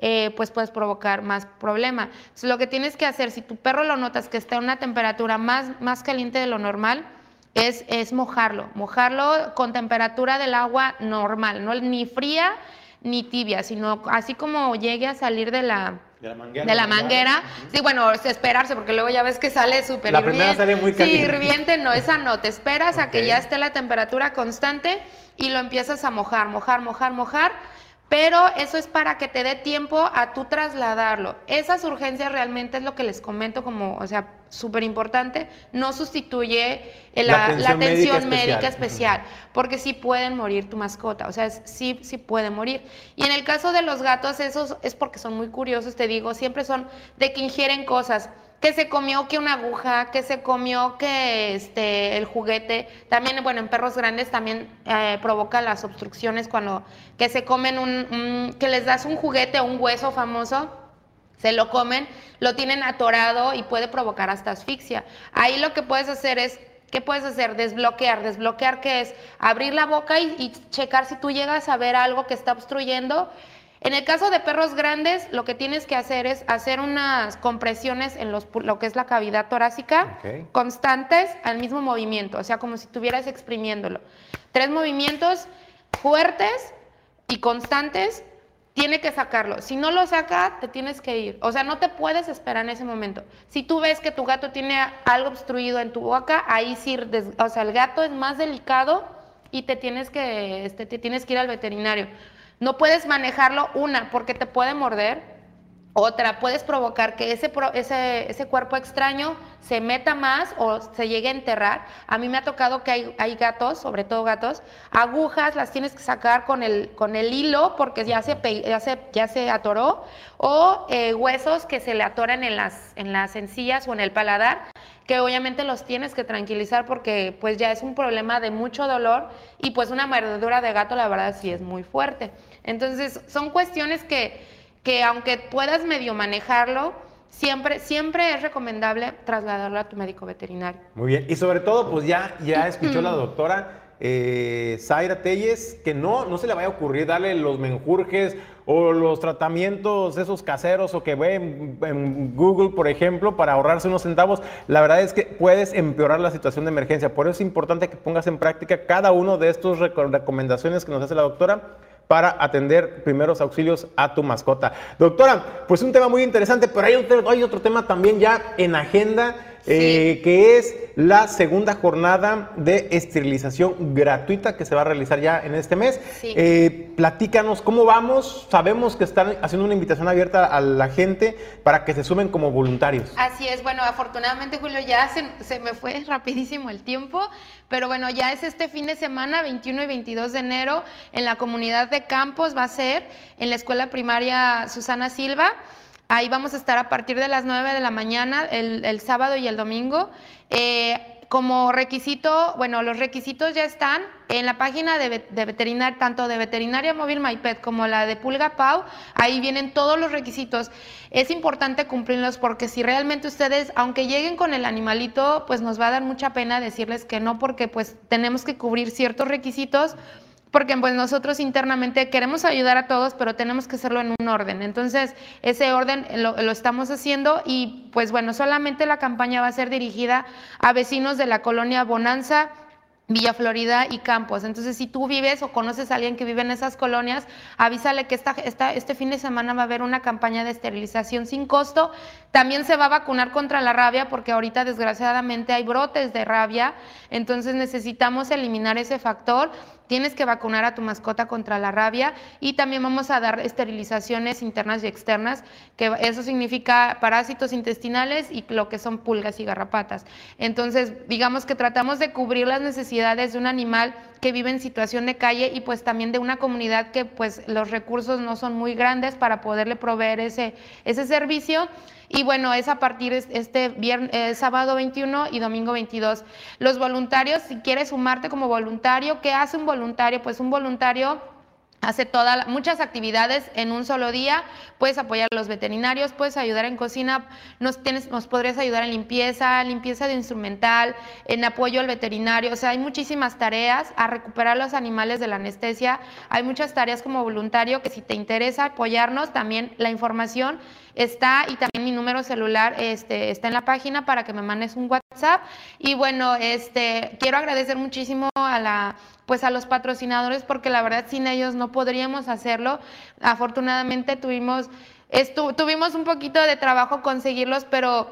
S4: eh, pues puedes provocar más problema. Entonces, lo que tienes que hacer, si tu perro lo notas que está en una temperatura más, más caliente de lo normal, es, es mojarlo, mojarlo con temperatura del agua normal, no ni fría ni tibia, sino así como llegue a salir de la, de la manguera. Sí, bueno, es esperarse, porque luego ya ves que sale súper
S1: La primera sale muy caliente.
S4: Sí, hirviente, no, esa no. Te esperas a que ya esté la temperatura constante y lo empiezas a mojar, mojar, mojar, mojar pero eso es para que te dé tiempo a tú trasladarlo. Esas urgencias realmente es lo que les comento como, o sea, súper importante, no sustituye la, atención, médica, especial. porque sí pueden morir tu mascota, o sea, sí, sí puede morir. Y en el caso de los gatos, esos es porque son muy curiosos, te digo, siempre son de que ingieren cosas que se comió que una aguja, que se comió que este el juguete. También, bueno, en perros grandes también eh, provoca las obstrucciones cuando que se comen un, que les das un juguete o un hueso famoso, se lo comen, lo tienen atorado y puede provocar hasta asfixia. Ahí lo que puedes hacer es ¿Qué puedes hacer? Desbloquear. ¿Desbloquear qué es? Abrir la boca y, y checar si tú llegas a ver algo que está obstruyendo en el caso de perros grandes, lo que tienes que hacer es hacer unas compresiones en los, lo que es la cavidad torácica, constantes al mismo movimiento, o sea, como si estuvieras exprimiéndolo. Tres movimientos fuertes y constantes, tiene que sacarlo. Si no lo saca, te tienes que ir. O sea, no te puedes esperar en ese momento. Si tú ves que tu gato tiene algo obstruido en tu boca, ahí sí, o sea, el gato es más delicado y te tienes que, este, te tienes que ir al veterinario. No puedes manejarlo, una, porque te puede morder. Otra, puedes provocar que ese, ese, ese, cuerpo extraño se meta más o se llegue a enterrar. A mí me ha tocado que hay, hay gatos, sobre todo gatos, agujas las tienes que sacar con el, con el hilo porque ya se, ya se, ya se atoró, o eh, huesos que se le atoran en las, en las encías o en el paladar que obviamente los tienes que tranquilizar porque pues ya es un problema de mucho dolor y pues una mordedura de gato la verdad sí es muy fuerte. Entonces, son cuestiones que, que aunque puedas medio manejarlo, siempre, siempre es recomendable trasladarlo a tu médico veterinario.
S1: Muy bien, y sobre todo, pues ya, ya escuchó la doctora eh, Zaira Telles, que no, no se le vaya a ocurrir darle los menjurjes o los tratamientos esos caseros o que ve en, Google, por ejemplo, para ahorrarse unos centavos. La verdad es que puedes empeorar la situación de emergencia. Por eso es importante que pongas en práctica cada uno de estos recomendaciones que nos hace la doctora para atender primeros auxilios a tu mascota. Doctora, pues un tema muy interesante, pero hay otro, hay otro tema también ya en agenda eh, que es la segunda jornada de esterilización gratuita que se va a realizar ya en este mes. Eh, platícanos cómo vamos. Sabemos que están haciendo una invitación abierta a la gente para que se sumen como voluntarios.
S4: Así es, bueno, afortunadamente Julio ya se, se me fue rapidísimo el tiempo, pero bueno, ya es este fin de semana, 21 y 22 de enero, en la comunidad de Campos va a ser, en la escuela primaria Susana Silva. Ahí vamos a estar a partir de las 9 de la mañana, el, sábado y el domingo. Eh, como requisito, bueno, los requisitos ya están en la página de, de veterinaria, tanto de Veterinaria Móvil MyPet como la de Pulga Pau, ahí vienen todos los requisitos. Es importante cumplirlos porque si realmente ustedes, aunque lleguen con el animalito, pues nos va a dar mucha pena decirles que no porque pues tenemos que cubrir ciertos requisitos porque pues nosotros internamente queremos ayudar a todos, pero tenemos que hacerlo en un orden. Entonces, ese orden lo, estamos haciendo y pues bueno, solamente la campaña va a ser dirigida a vecinos de la colonia Bonanza, Villa Florida y Campos. Entonces, si tú vives o conoces a alguien que vive en esas colonias, avísale que esta, esta, este fin de semana va a haber una campaña de esterilización sin costo. También se va a vacunar contra la rabia porque ahorita desgraciadamente hay brotes de rabia, entonces necesitamos eliminar ese factor tienes que vacunar a tu mascota contra la rabia y también vamos a dar esterilizaciones internas y externas, que eso significa parásitos intestinales y lo que son pulgas y garrapatas. Entonces, digamos que tratamos de cubrir las necesidades de un animal que vive en situación de calle y pues también de una comunidad que pues los recursos no son muy grandes para poderle proveer ese, ese servicio. Y bueno, es a partir de este viernes, eh, sábado 21 y domingo 22. Los voluntarios, si quieres sumarte como voluntario, ¿qué hace un voluntario? Pues un voluntario hace todas muchas actividades en un solo día, puedes apoyar a los veterinarios, puedes ayudar en cocina, nos, tienes, nos podrías ayudar en limpieza, limpieza de instrumental, en apoyo al veterinario, o sea, hay muchísimas tareas a recuperar los animales de la anestesia, hay muchas tareas como voluntario que si te interesa apoyarnos, también la información está y también número celular este, está en la página para que me mandes un WhatsApp. Y bueno, este, quiero agradecer muchísimo a la pues a los patrocinadores porque la verdad sin ellos no podríamos hacerlo. Afortunadamente tuvimos, tuvimos un poquito de trabajo conseguirlos, pero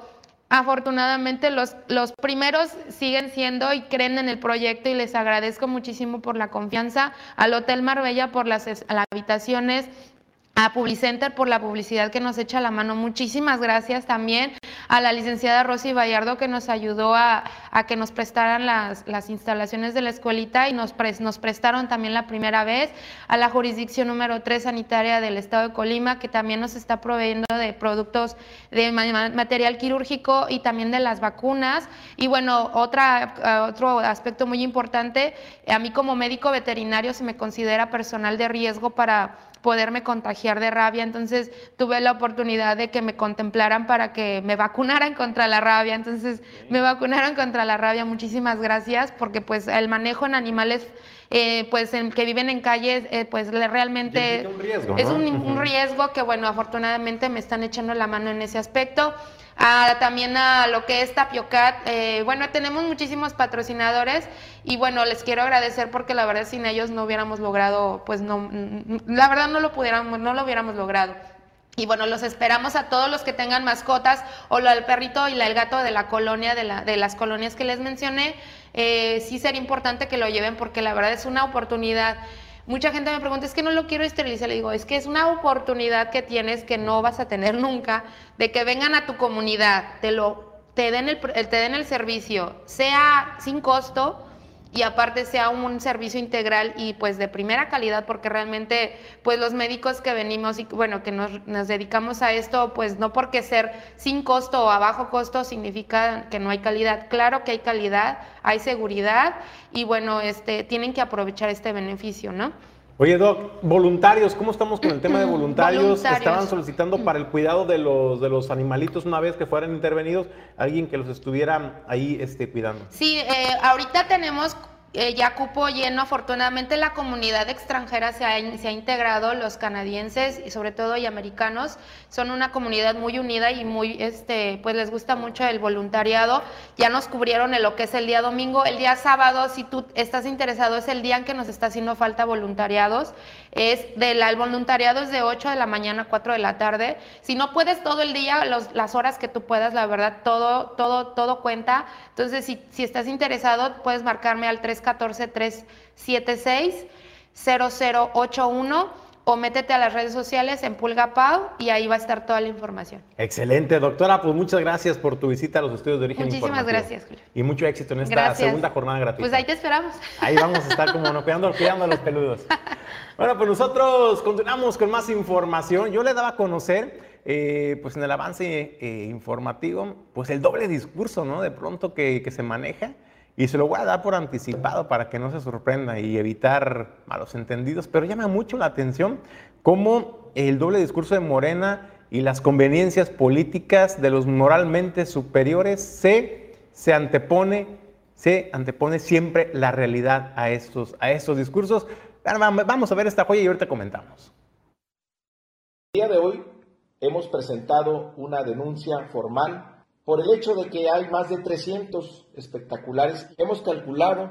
S4: afortunadamente los, los primeros siguen siendo y creen en el proyecto y les agradezco muchísimo por la confianza, al Hotel Marbella por las, las habitaciones, a Publicenter por la publicidad que nos echa la mano. Muchísimas gracias también a la licenciada Rosy Vallardo que nos ayudó a, que nos prestaran las, las, instalaciones de la escuelita y nos, nos prestaron también la primera vez, a la jurisdicción número 3 sanitaria del estado de Colima que también nos está proveyendo de productos de material quirúrgico y también de las vacunas. Y bueno, otra, otro aspecto muy importante, a mí como médico veterinario se me considera personal de riesgo para poderme contagiar de rabia. Entonces tuve la oportunidad de que me contemplaran para que me vacunaran contra la rabia. Entonces me vacunaron contra la rabia. Muchísimas gracias porque pues el manejo en animales eh, pues en, que viven en calles, eh, pues realmente es un riesgo que bueno, afortunadamente me están echando la mano en ese aspecto también a lo que es Tapiocat. Eh, bueno, tenemos muchísimos patrocinadores y bueno, les quiero agradecer porque la verdad sin ellos no hubiéramos logrado, pues no, la verdad no lo pudiéramos, no lo hubiéramos logrado. Y bueno, los esperamos a todos los que tengan mascotas o lo del perrito y el gato de la colonia, de, la, de las colonias que les mencioné. Eh, sí sería importante que lo lleven porque la verdad es una oportunidad mucha gente me pregunta, es que no lo quiero esterilizar. Le digo, es que es una oportunidad que tienes que no vas a tener nunca de que vengan a tu comunidad, te, lo, te, den, el, te den el servicio, sea sin costo y aparte sea un servicio integral y pues de primera calidad porque realmente pues los médicos que venimos y bueno que nos, nos, dedicamos a esto pues no porque ser sin costo o a bajo costo significa que no hay calidad. Claro que hay calidad hay seguridad y bueno este tienen que aprovechar este beneficio no
S1: Oye, Doc, voluntarios, ¿cómo estamos con el tema de voluntarios? Estaban solicitando para el cuidado de los, de los animalitos una vez que fueran intervenidos, alguien que los estuviera ahí este, cuidando.
S4: Sí, eh, ahorita tenemos eh, ya cupo lleno. Afortunadamente la comunidad extranjera se ha, se ha, integrado, los canadienses y sobre todo y americanos son una comunidad muy unida y muy, este, pues les gusta mucho el voluntariado. Ya nos cubrieron en lo que es el día domingo. El día sábado, si tú estás interesado, es el día en que nos está haciendo falta voluntariados. Es del el voluntariado es de 8 de la mañana a 4 de la tarde. Si no puedes todo el día, las horas que tú puedas, la verdad, todo, todo, todo cuenta. Entonces, si, si estás interesado, puedes marcarme al 3 314-376-0081 o métete a las redes sociales en Pulga Pau y ahí va a estar toda la información.
S1: Excelente, doctora. Pues muchas gracias por tu visita a los estudios de origen
S4: Muchísimas gracias,
S1: Julio. Y mucho éxito en esta segunda jornada gratuita.
S4: Pues ahí te esperamos.
S1: Ahí vamos a estar como no, cuidando, cuidando a los peludos. Bueno, pues nosotros continuamos con más información. Yo le daba a conocer, eh, pues en el avance eh, informativo, pues el doble discurso, ¿no? De pronto que, que se maneja y se lo voy a dar por anticipado para que no se sorprenda y evitar malos entendidos, pero llama mucho la atención cómo el doble discurso de Morena y las conveniencias políticas de los moralmente superiores se, se antepone se antepone siempre la realidad a estos, a estos discursos. Vamos a ver esta joya y ahorita comentamos.
S5: El día de hoy hemos presentado una denuncia formal por el hecho de que hay más de 300 espectaculares. Hemos calculado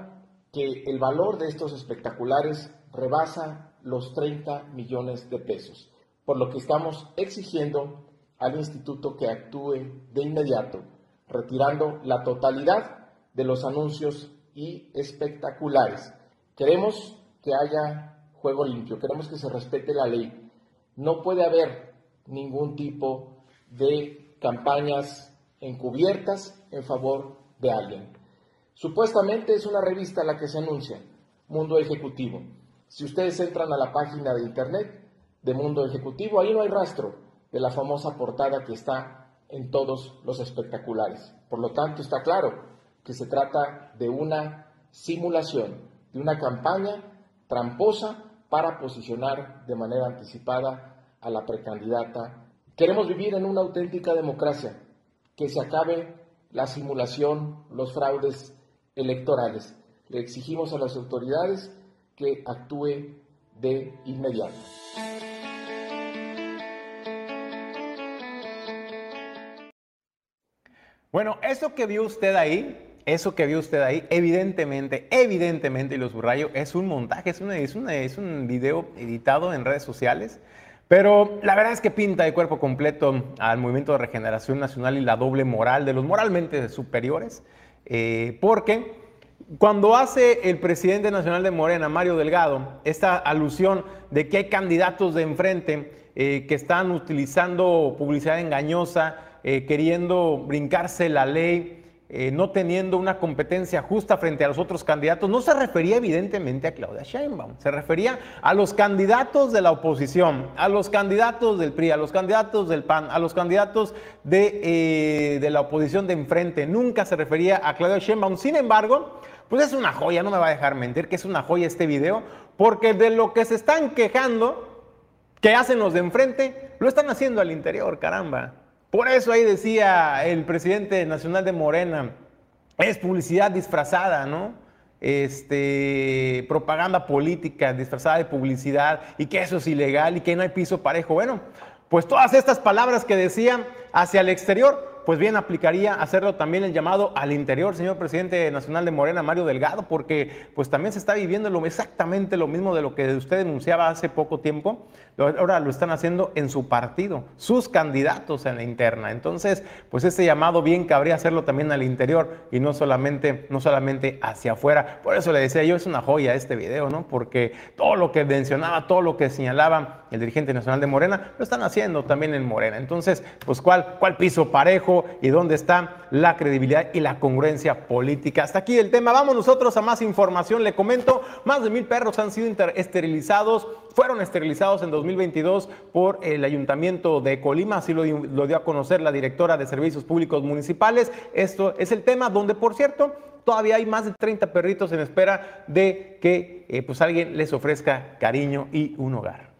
S5: que el valor de estos espectaculares rebasa los 30 millones de pesos, por lo que estamos exigiendo al instituto que actúe de inmediato, retirando la totalidad de los anuncios y espectaculares. Queremos que haya juego limpio, queremos que se respete la ley. No puede haber ningún tipo de campañas encubiertas en favor de alguien. Supuestamente es una revista la que se anuncia, Mundo Ejecutivo. Si ustedes entran a la página de internet de Mundo Ejecutivo, ahí no hay rastro de la famosa portada que está en todos los espectaculares. Por lo tanto, está claro que se trata de una simulación, de una campaña tramposa para posicionar de manera anticipada a la precandidata. Queremos vivir en una auténtica democracia, que se acabe la simulación, los fraudes electorales. Le exigimos a las autoridades que actúe de inmediato.
S1: Bueno, eso que vio usted ahí, eso que vio usted ahí, evidentemente, evidentemente, y lo subrayo, es un montaje, es, una, es un video editado en redes sociales Pero la verdad es que pinta de cuerpo completo al movimiento de regeneración nacional y la doble moral de los moralmente superiores, eh, porque cuando hace el presidente nacional de Morena, Mario Delgado, esta alusión de que hay candidatos de enfrente eh, que están utilizando publicidad engañosa, eh, queriendo brincarse la ley, eh, no teniendo una competencia justa frente a los otros candidatos, no se refería evidentemente a Claudia Sheinbaum, se refería a los candidatos de la oposición, a los candidatos del PRI, a los candidatos del PAN, a los candidatos de, eh, de la oposición de enfrente, nunca se refería a Claudia Sheinbaum. Sin embargo, pues es una joya, no me va a dejar mentir que es una joya este video, porque de lo que se están quejando, que hacen los de enfrente, lo están haciendo al interior, caramba. Por eso ahí decía el presidente nacional de Morena, es publicidad disfrazada, ¿no? Este, propaganda política disfrazada de publicidad y que eso es ilegal y que no hay piso parejo. Bueno, pues todas estas palabras que decían hacia el exterior pues bien aplicaría hacerlo también el llamado al interior, señor presidente nacional de Morena, Mario Delgado, porque pues también se está viviendo exactamente lo mismo de lo que usted denunciaba hace poco tiempo, ahora lo están haciendo en su partido, sus candidatos en la interna. Entonces, pues ese llamado bien cabría hacerlo también al interior y no solamente, no solamente hacia afuera. Por eso le decía yo, es una joya este video, ¿no? Porque todo lo que mencionaba, todo lo que señalaba el dirigente nacional de Morena, lo están haciendo también en Morena. Entonces, pues cuál, cuál piso parejo y dónde está la credibilidad y la congruencia política. Hasta aquí el tema. Vamos nosotros a más información. Le comento, más de mil perros han sido esterilizados, fueron esterilizados en 2022 por el Ayuntamiento de Colima, así lo, dio a conocer la directora de Servicios Públicos Municipales. Esto es el tema donde, por cierto, todavía hay más de 30 perritos en espera de que eh, pues alguien les ofrezca cariño y un hogar.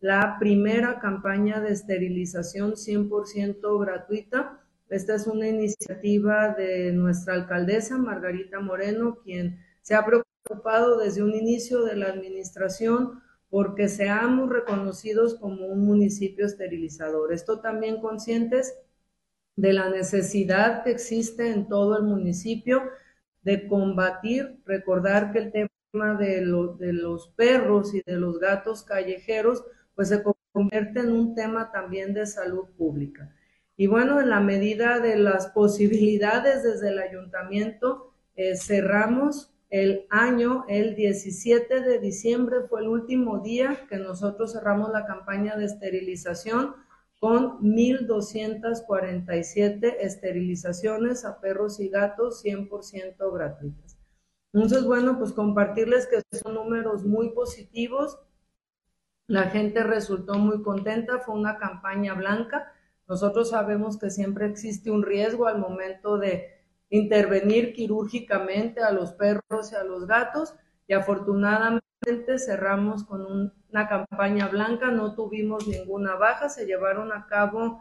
S6: La primera campaña de esterilización 100% gratuita esta es una iniciativa de nuestra alcaldesa, Margarita Moreno, quien se ha preocupado desde un inicio de la administración porque seamos reconocidos como un municipio esterilizador. Esto también conscientes de la necesidad que existe en todo el municipio de combatir, recordar que el tema de, de los perros y de los gatos callejeros, pues se convierte en un tema también de salud pública. Y bueno, en la medida de las posibilidades desde el ayuntamiento, eh, cerramos el año, el 17 de diciembre fue el último día que nosotros cerramos la campaña de esterilización con 1.247 esterilizaciones a perros y gatos 100% gratuitas. Entonces, bueno, pues compartirles que son números muy positivos. La gente resultó muy contenta, fue una campaña blanca nosotros sabemos que siempre existe un riesgo al momento de intervenir quirúrgicamente a los perros y a los gatos y afortunadamente cerramos con una campaña blanca, no tuvimos ninguna baja, se llevaron a cabo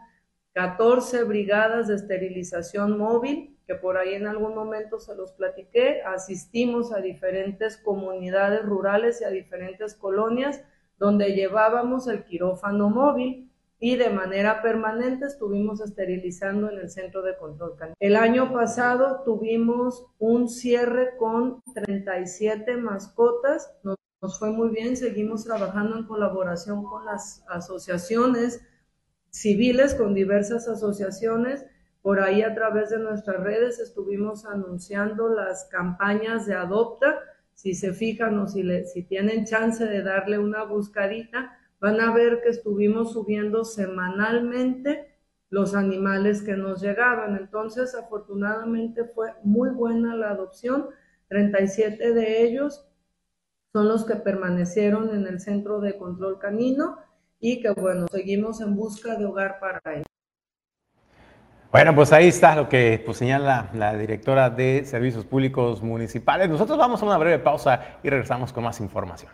S6: 14 brigadas de esterilización móvil, que por ahí en algún momento se los platiqué, asistimos a diferentes comunidades rurales y a diferentes colonias donde llevábamos el quirófano móvil y de manera permanente estuvimos esterilizando en el centro de control. El año pasado tuvimos un cierre con 37 mascotas, nos, nos, fue muy bien, seguimos trabajando en colaboración con las asociaciones civiles, con diversas asociaciones. Por ahí a través de nuestras redes estuvimos anunciando las campañas de adopta. Si se fijan o si, si tienen chance de darle una buscadita, van a ver que estuvimos subiendo semanalmente los animales que nos llegaban. Entonces, afortunadamente fue muy buena la adopción. 37 de ellos son los que permanecieron en el centro de control canino y que, bueno, seguimos en busca de hogar para ellos.
S1: Bueno, pues ahí está lo que pues, señala la directora de Servicios Públicos Municipales. Nosotros vamos a una breve pausa y regresamos con más información.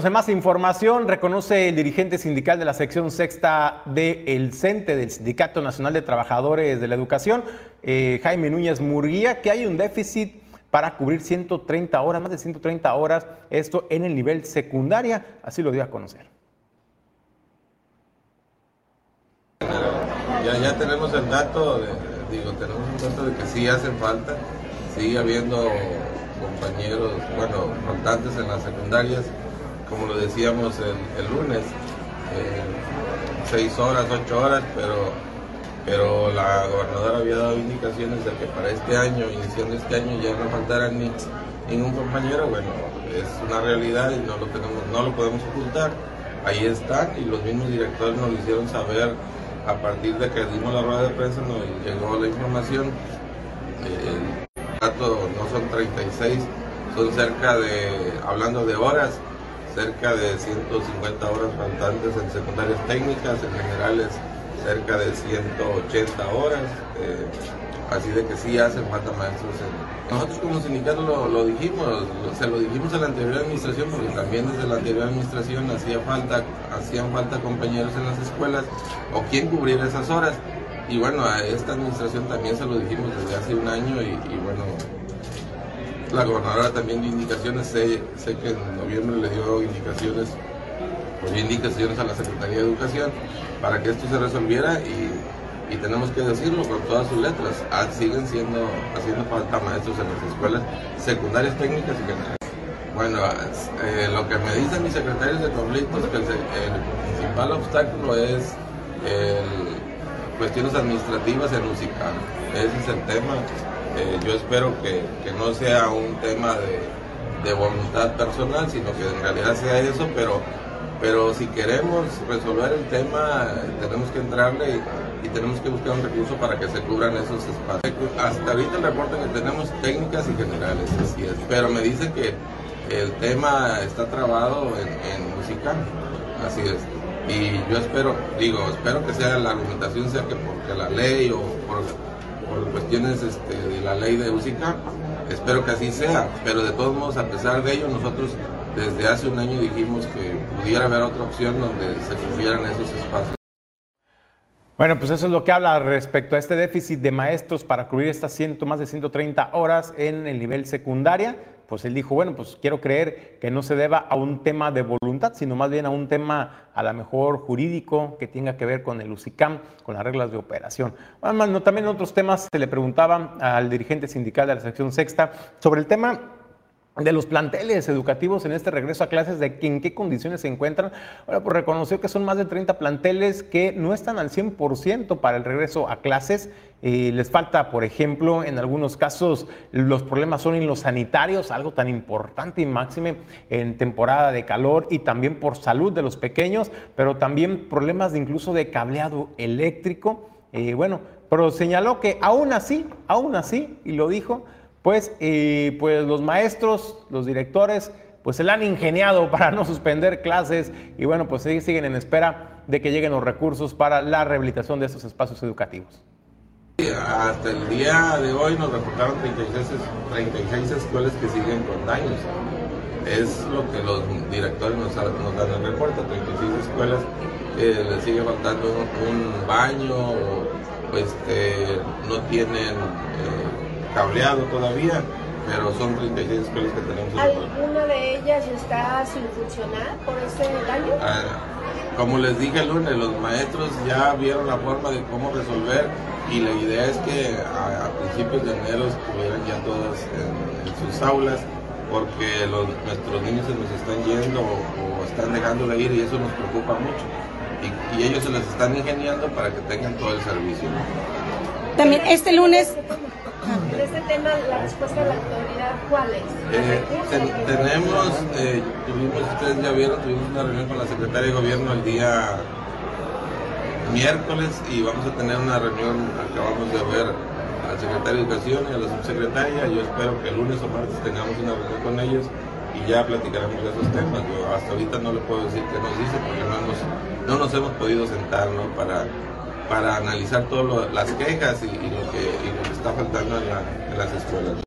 S1: Pues más información, reconoce el dirigente sindical de la sección sexta del CENTE, del Sindicato Nacional de Trabajadores de la Educación, eh, Jaime Núñez Murguía, que hay un déficit para cubrir 130 horas, más de 130 horas, esto en el nivel secundaria, así lo dio a conocer.
S7: Ya, ya tenemos el dato, digo, tenemos un dato de que sí hacen falta, sigue habiendo compañeros, bueno, faltantes en las secundarias, como lo decíamos el, lunes, eh, seis horas, ocho horas, pero, pero la gobernadora había dado indicaciones de que para este año, iniciando este año, ya no faltara ni, ningún compañero. Bueno, es una realidad y no lo, tenemos, no lo podemos ocultar. Ahí están y los mismos directores nos lo hicieron saber a partir de que dimos la rueda de prensa, nos llegó la información. El dato no son 36, son cerca de, hablando de horas, cerca de 150 horas faltantes en secundarias técnicas, en generales cerca de 180 horas. Eh, así de que sí hacen falta maestros. Nosotros como sindicato lo, dijimos, se lo dijimos a la anterior administración, porque también desde la anterior administración hacía falta, hacían falta compañeros en las escuelas o quien cubriera esas horas. Y bueno, a esta administración también se lo dijimos desde hace un año y bueno, la gobernadora también dio indicaciones, sé, sé que en noviembre le dio indicaciones, dio indicaciones a la Secretaría de Educación para que esto se resolviera y, tenemos que decirlo con todas sus letras, ah, siguen siendo haciendo falta maestros en las escuelas secundarias técnicas y generales. Bueno, eh, lo que me dicen mis secretarios de conflictos es que el, principal obstáculo es cuestiones administrativas en musical. Ese es el tema eh, yo espero que, no sea un tema de, voluntad personal, sino que en realidad sea eso, pero, pero si queremos resolver el tema, tenemos que entrarle y, tenemos que buscar un recurso para que se cubran esos espacios. Hasta ahorita el reporte que tenemos técnicas y generales, así es, pero me dice que el tema está trabado en, en musical, así es. Y yo espero, digo, espero que sea la argumentación sea que porque la ley o por por cuestiones este, de la ley de música. Espero que así sea, pero de todos modos, a pesar de ello, nosotros desde hace un año dijimos que pudiera haber otra opción donde se cubrieran esos espacios.
S1: Bueno, pues eso es lo que habla respecto a este déficit de maestros para cubrir estas ciento, más de 130 horas en el nivel secundaria pues él dijo, bueno, pues quiero creer que no se deba a un tema de voluntad, sino más bien a un tema a lo mejor jurídico que tenga que ver con el UCICAM, con las reglas de operación. Además, no, también en otros temas se le preguntaba al dirigente sindical de la sección sexta sobre el tema de los planteles educativos en este regreso a clases, de en qué condiciones se encuentran. Ahora, pues reconoció que son más de 30 planteles que no están al 100% para el regreso a clases. Eh, les falta, por ejemplo, en algunos casos los problemas son en los sanitarios, algo tan importante y máxime en temporada de calor y también por salud de los pequeños, pero también problemas de incluso de cableado eléctrico. Eh, bueno, pero señaló que aún así, aún así, y lo dijo, pues, pues los maestros, los directores, pues se la han ingeniado para no suspender clases y bueno, pues siguen en espera de que lleguen los recursos para la rehabilitación de estos espacios educativos.
S7: Hasta el día de hoy nos reportaron 36, escuelas que siguen con daños. Es lo que los directores nos, dan el reporte, 36 escuelas que les sigue faltando un, baño este, no tienen... Eh, cableado todavía, pero son 36 escuelas que tenemos.
S8: ¿Alguna de ellas está sin funcionar por ese daño? Ah,
S7: como les dije el lunes, los maestros ya vieron la forma de cómo resolver y la idea es que a, principios de enero estuvieran ya todas en, sus aulas porque los, nuestros niños se nos están yendo o, están dejando de ir y eso nos preocupa mucho. Y, y ellos se les están ingeniando para que tengan todo el servicio.
S8: También este lunes en este tema, la respuesta de la autoridad, ¿cuál es? Eh,
S7: tenemos, eh, tuvimos, ustedes ya vieron, tuvimos una reunión con la secretaria de gobierno el día miércoles y vamos a tener una reunión, acabamos de ver al secretario de Educación y a la subsecretaria. Yo espero que el lunes o martes tengamos una reunión con ellos y ya platicaremos de esos temas. Yo hasta ahorita no le puedo decir qué nos dice porque no nos, no nos hemos podido sentar ¿no? para para analizar todas las quejas y, lo que, está faltando en, las escuelas.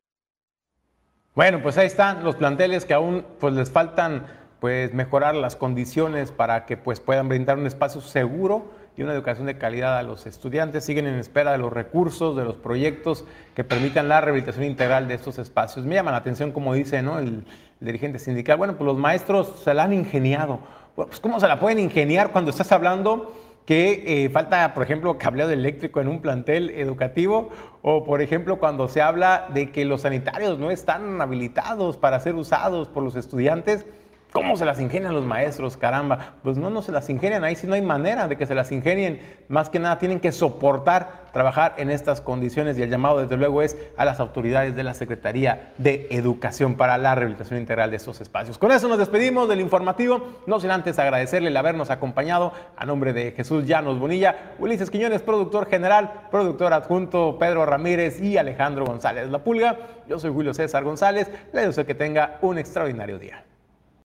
S1: Bueno, pues ahí están los planteles que aún pues les faltan pues mejorar las condiciones para que pues puedan brindar un espacio seguro y una educación de calidad a los estudiantes. Siguen en espera de los recursos, de los proyectos que permitan la rehabilitación integral de estos espacios. Me llama la atención, como dice ¿no? el, dirigente sindical, bueno, pues los maestros se la han ingeniado. pues ¿cómo se la pueden ingeniar cuando estás hablando que eh, falta, por ejemplo, cableado eléctrico en un plantel educativo, o por ejemplo, cuando se habla de que los sanitarios no están habilitados para ser usados por los estudiantes, ¿Cómo se las ingenian los maestros? Caramba, pues no, no se las ingenian, ahí sí no hay manera de que se las ingenien. Más que nada tienen que soportar trabajar en estas condiciones y el llamado desde luego es a las autoridades de la Secretaría de Educación para la rehabilitación integral de estos espacios. Con eso nos despedimos del informativo, no sin antes agradecerle el habernos acompañado a nombre de Jesús Llanos Bonilla, Ulises Quiñones, productor general, productor adjunto Pedro Ramírez y Alejandro González La Pulga. Yo soy Julio César González, le deseo que tenga un extraordinario día.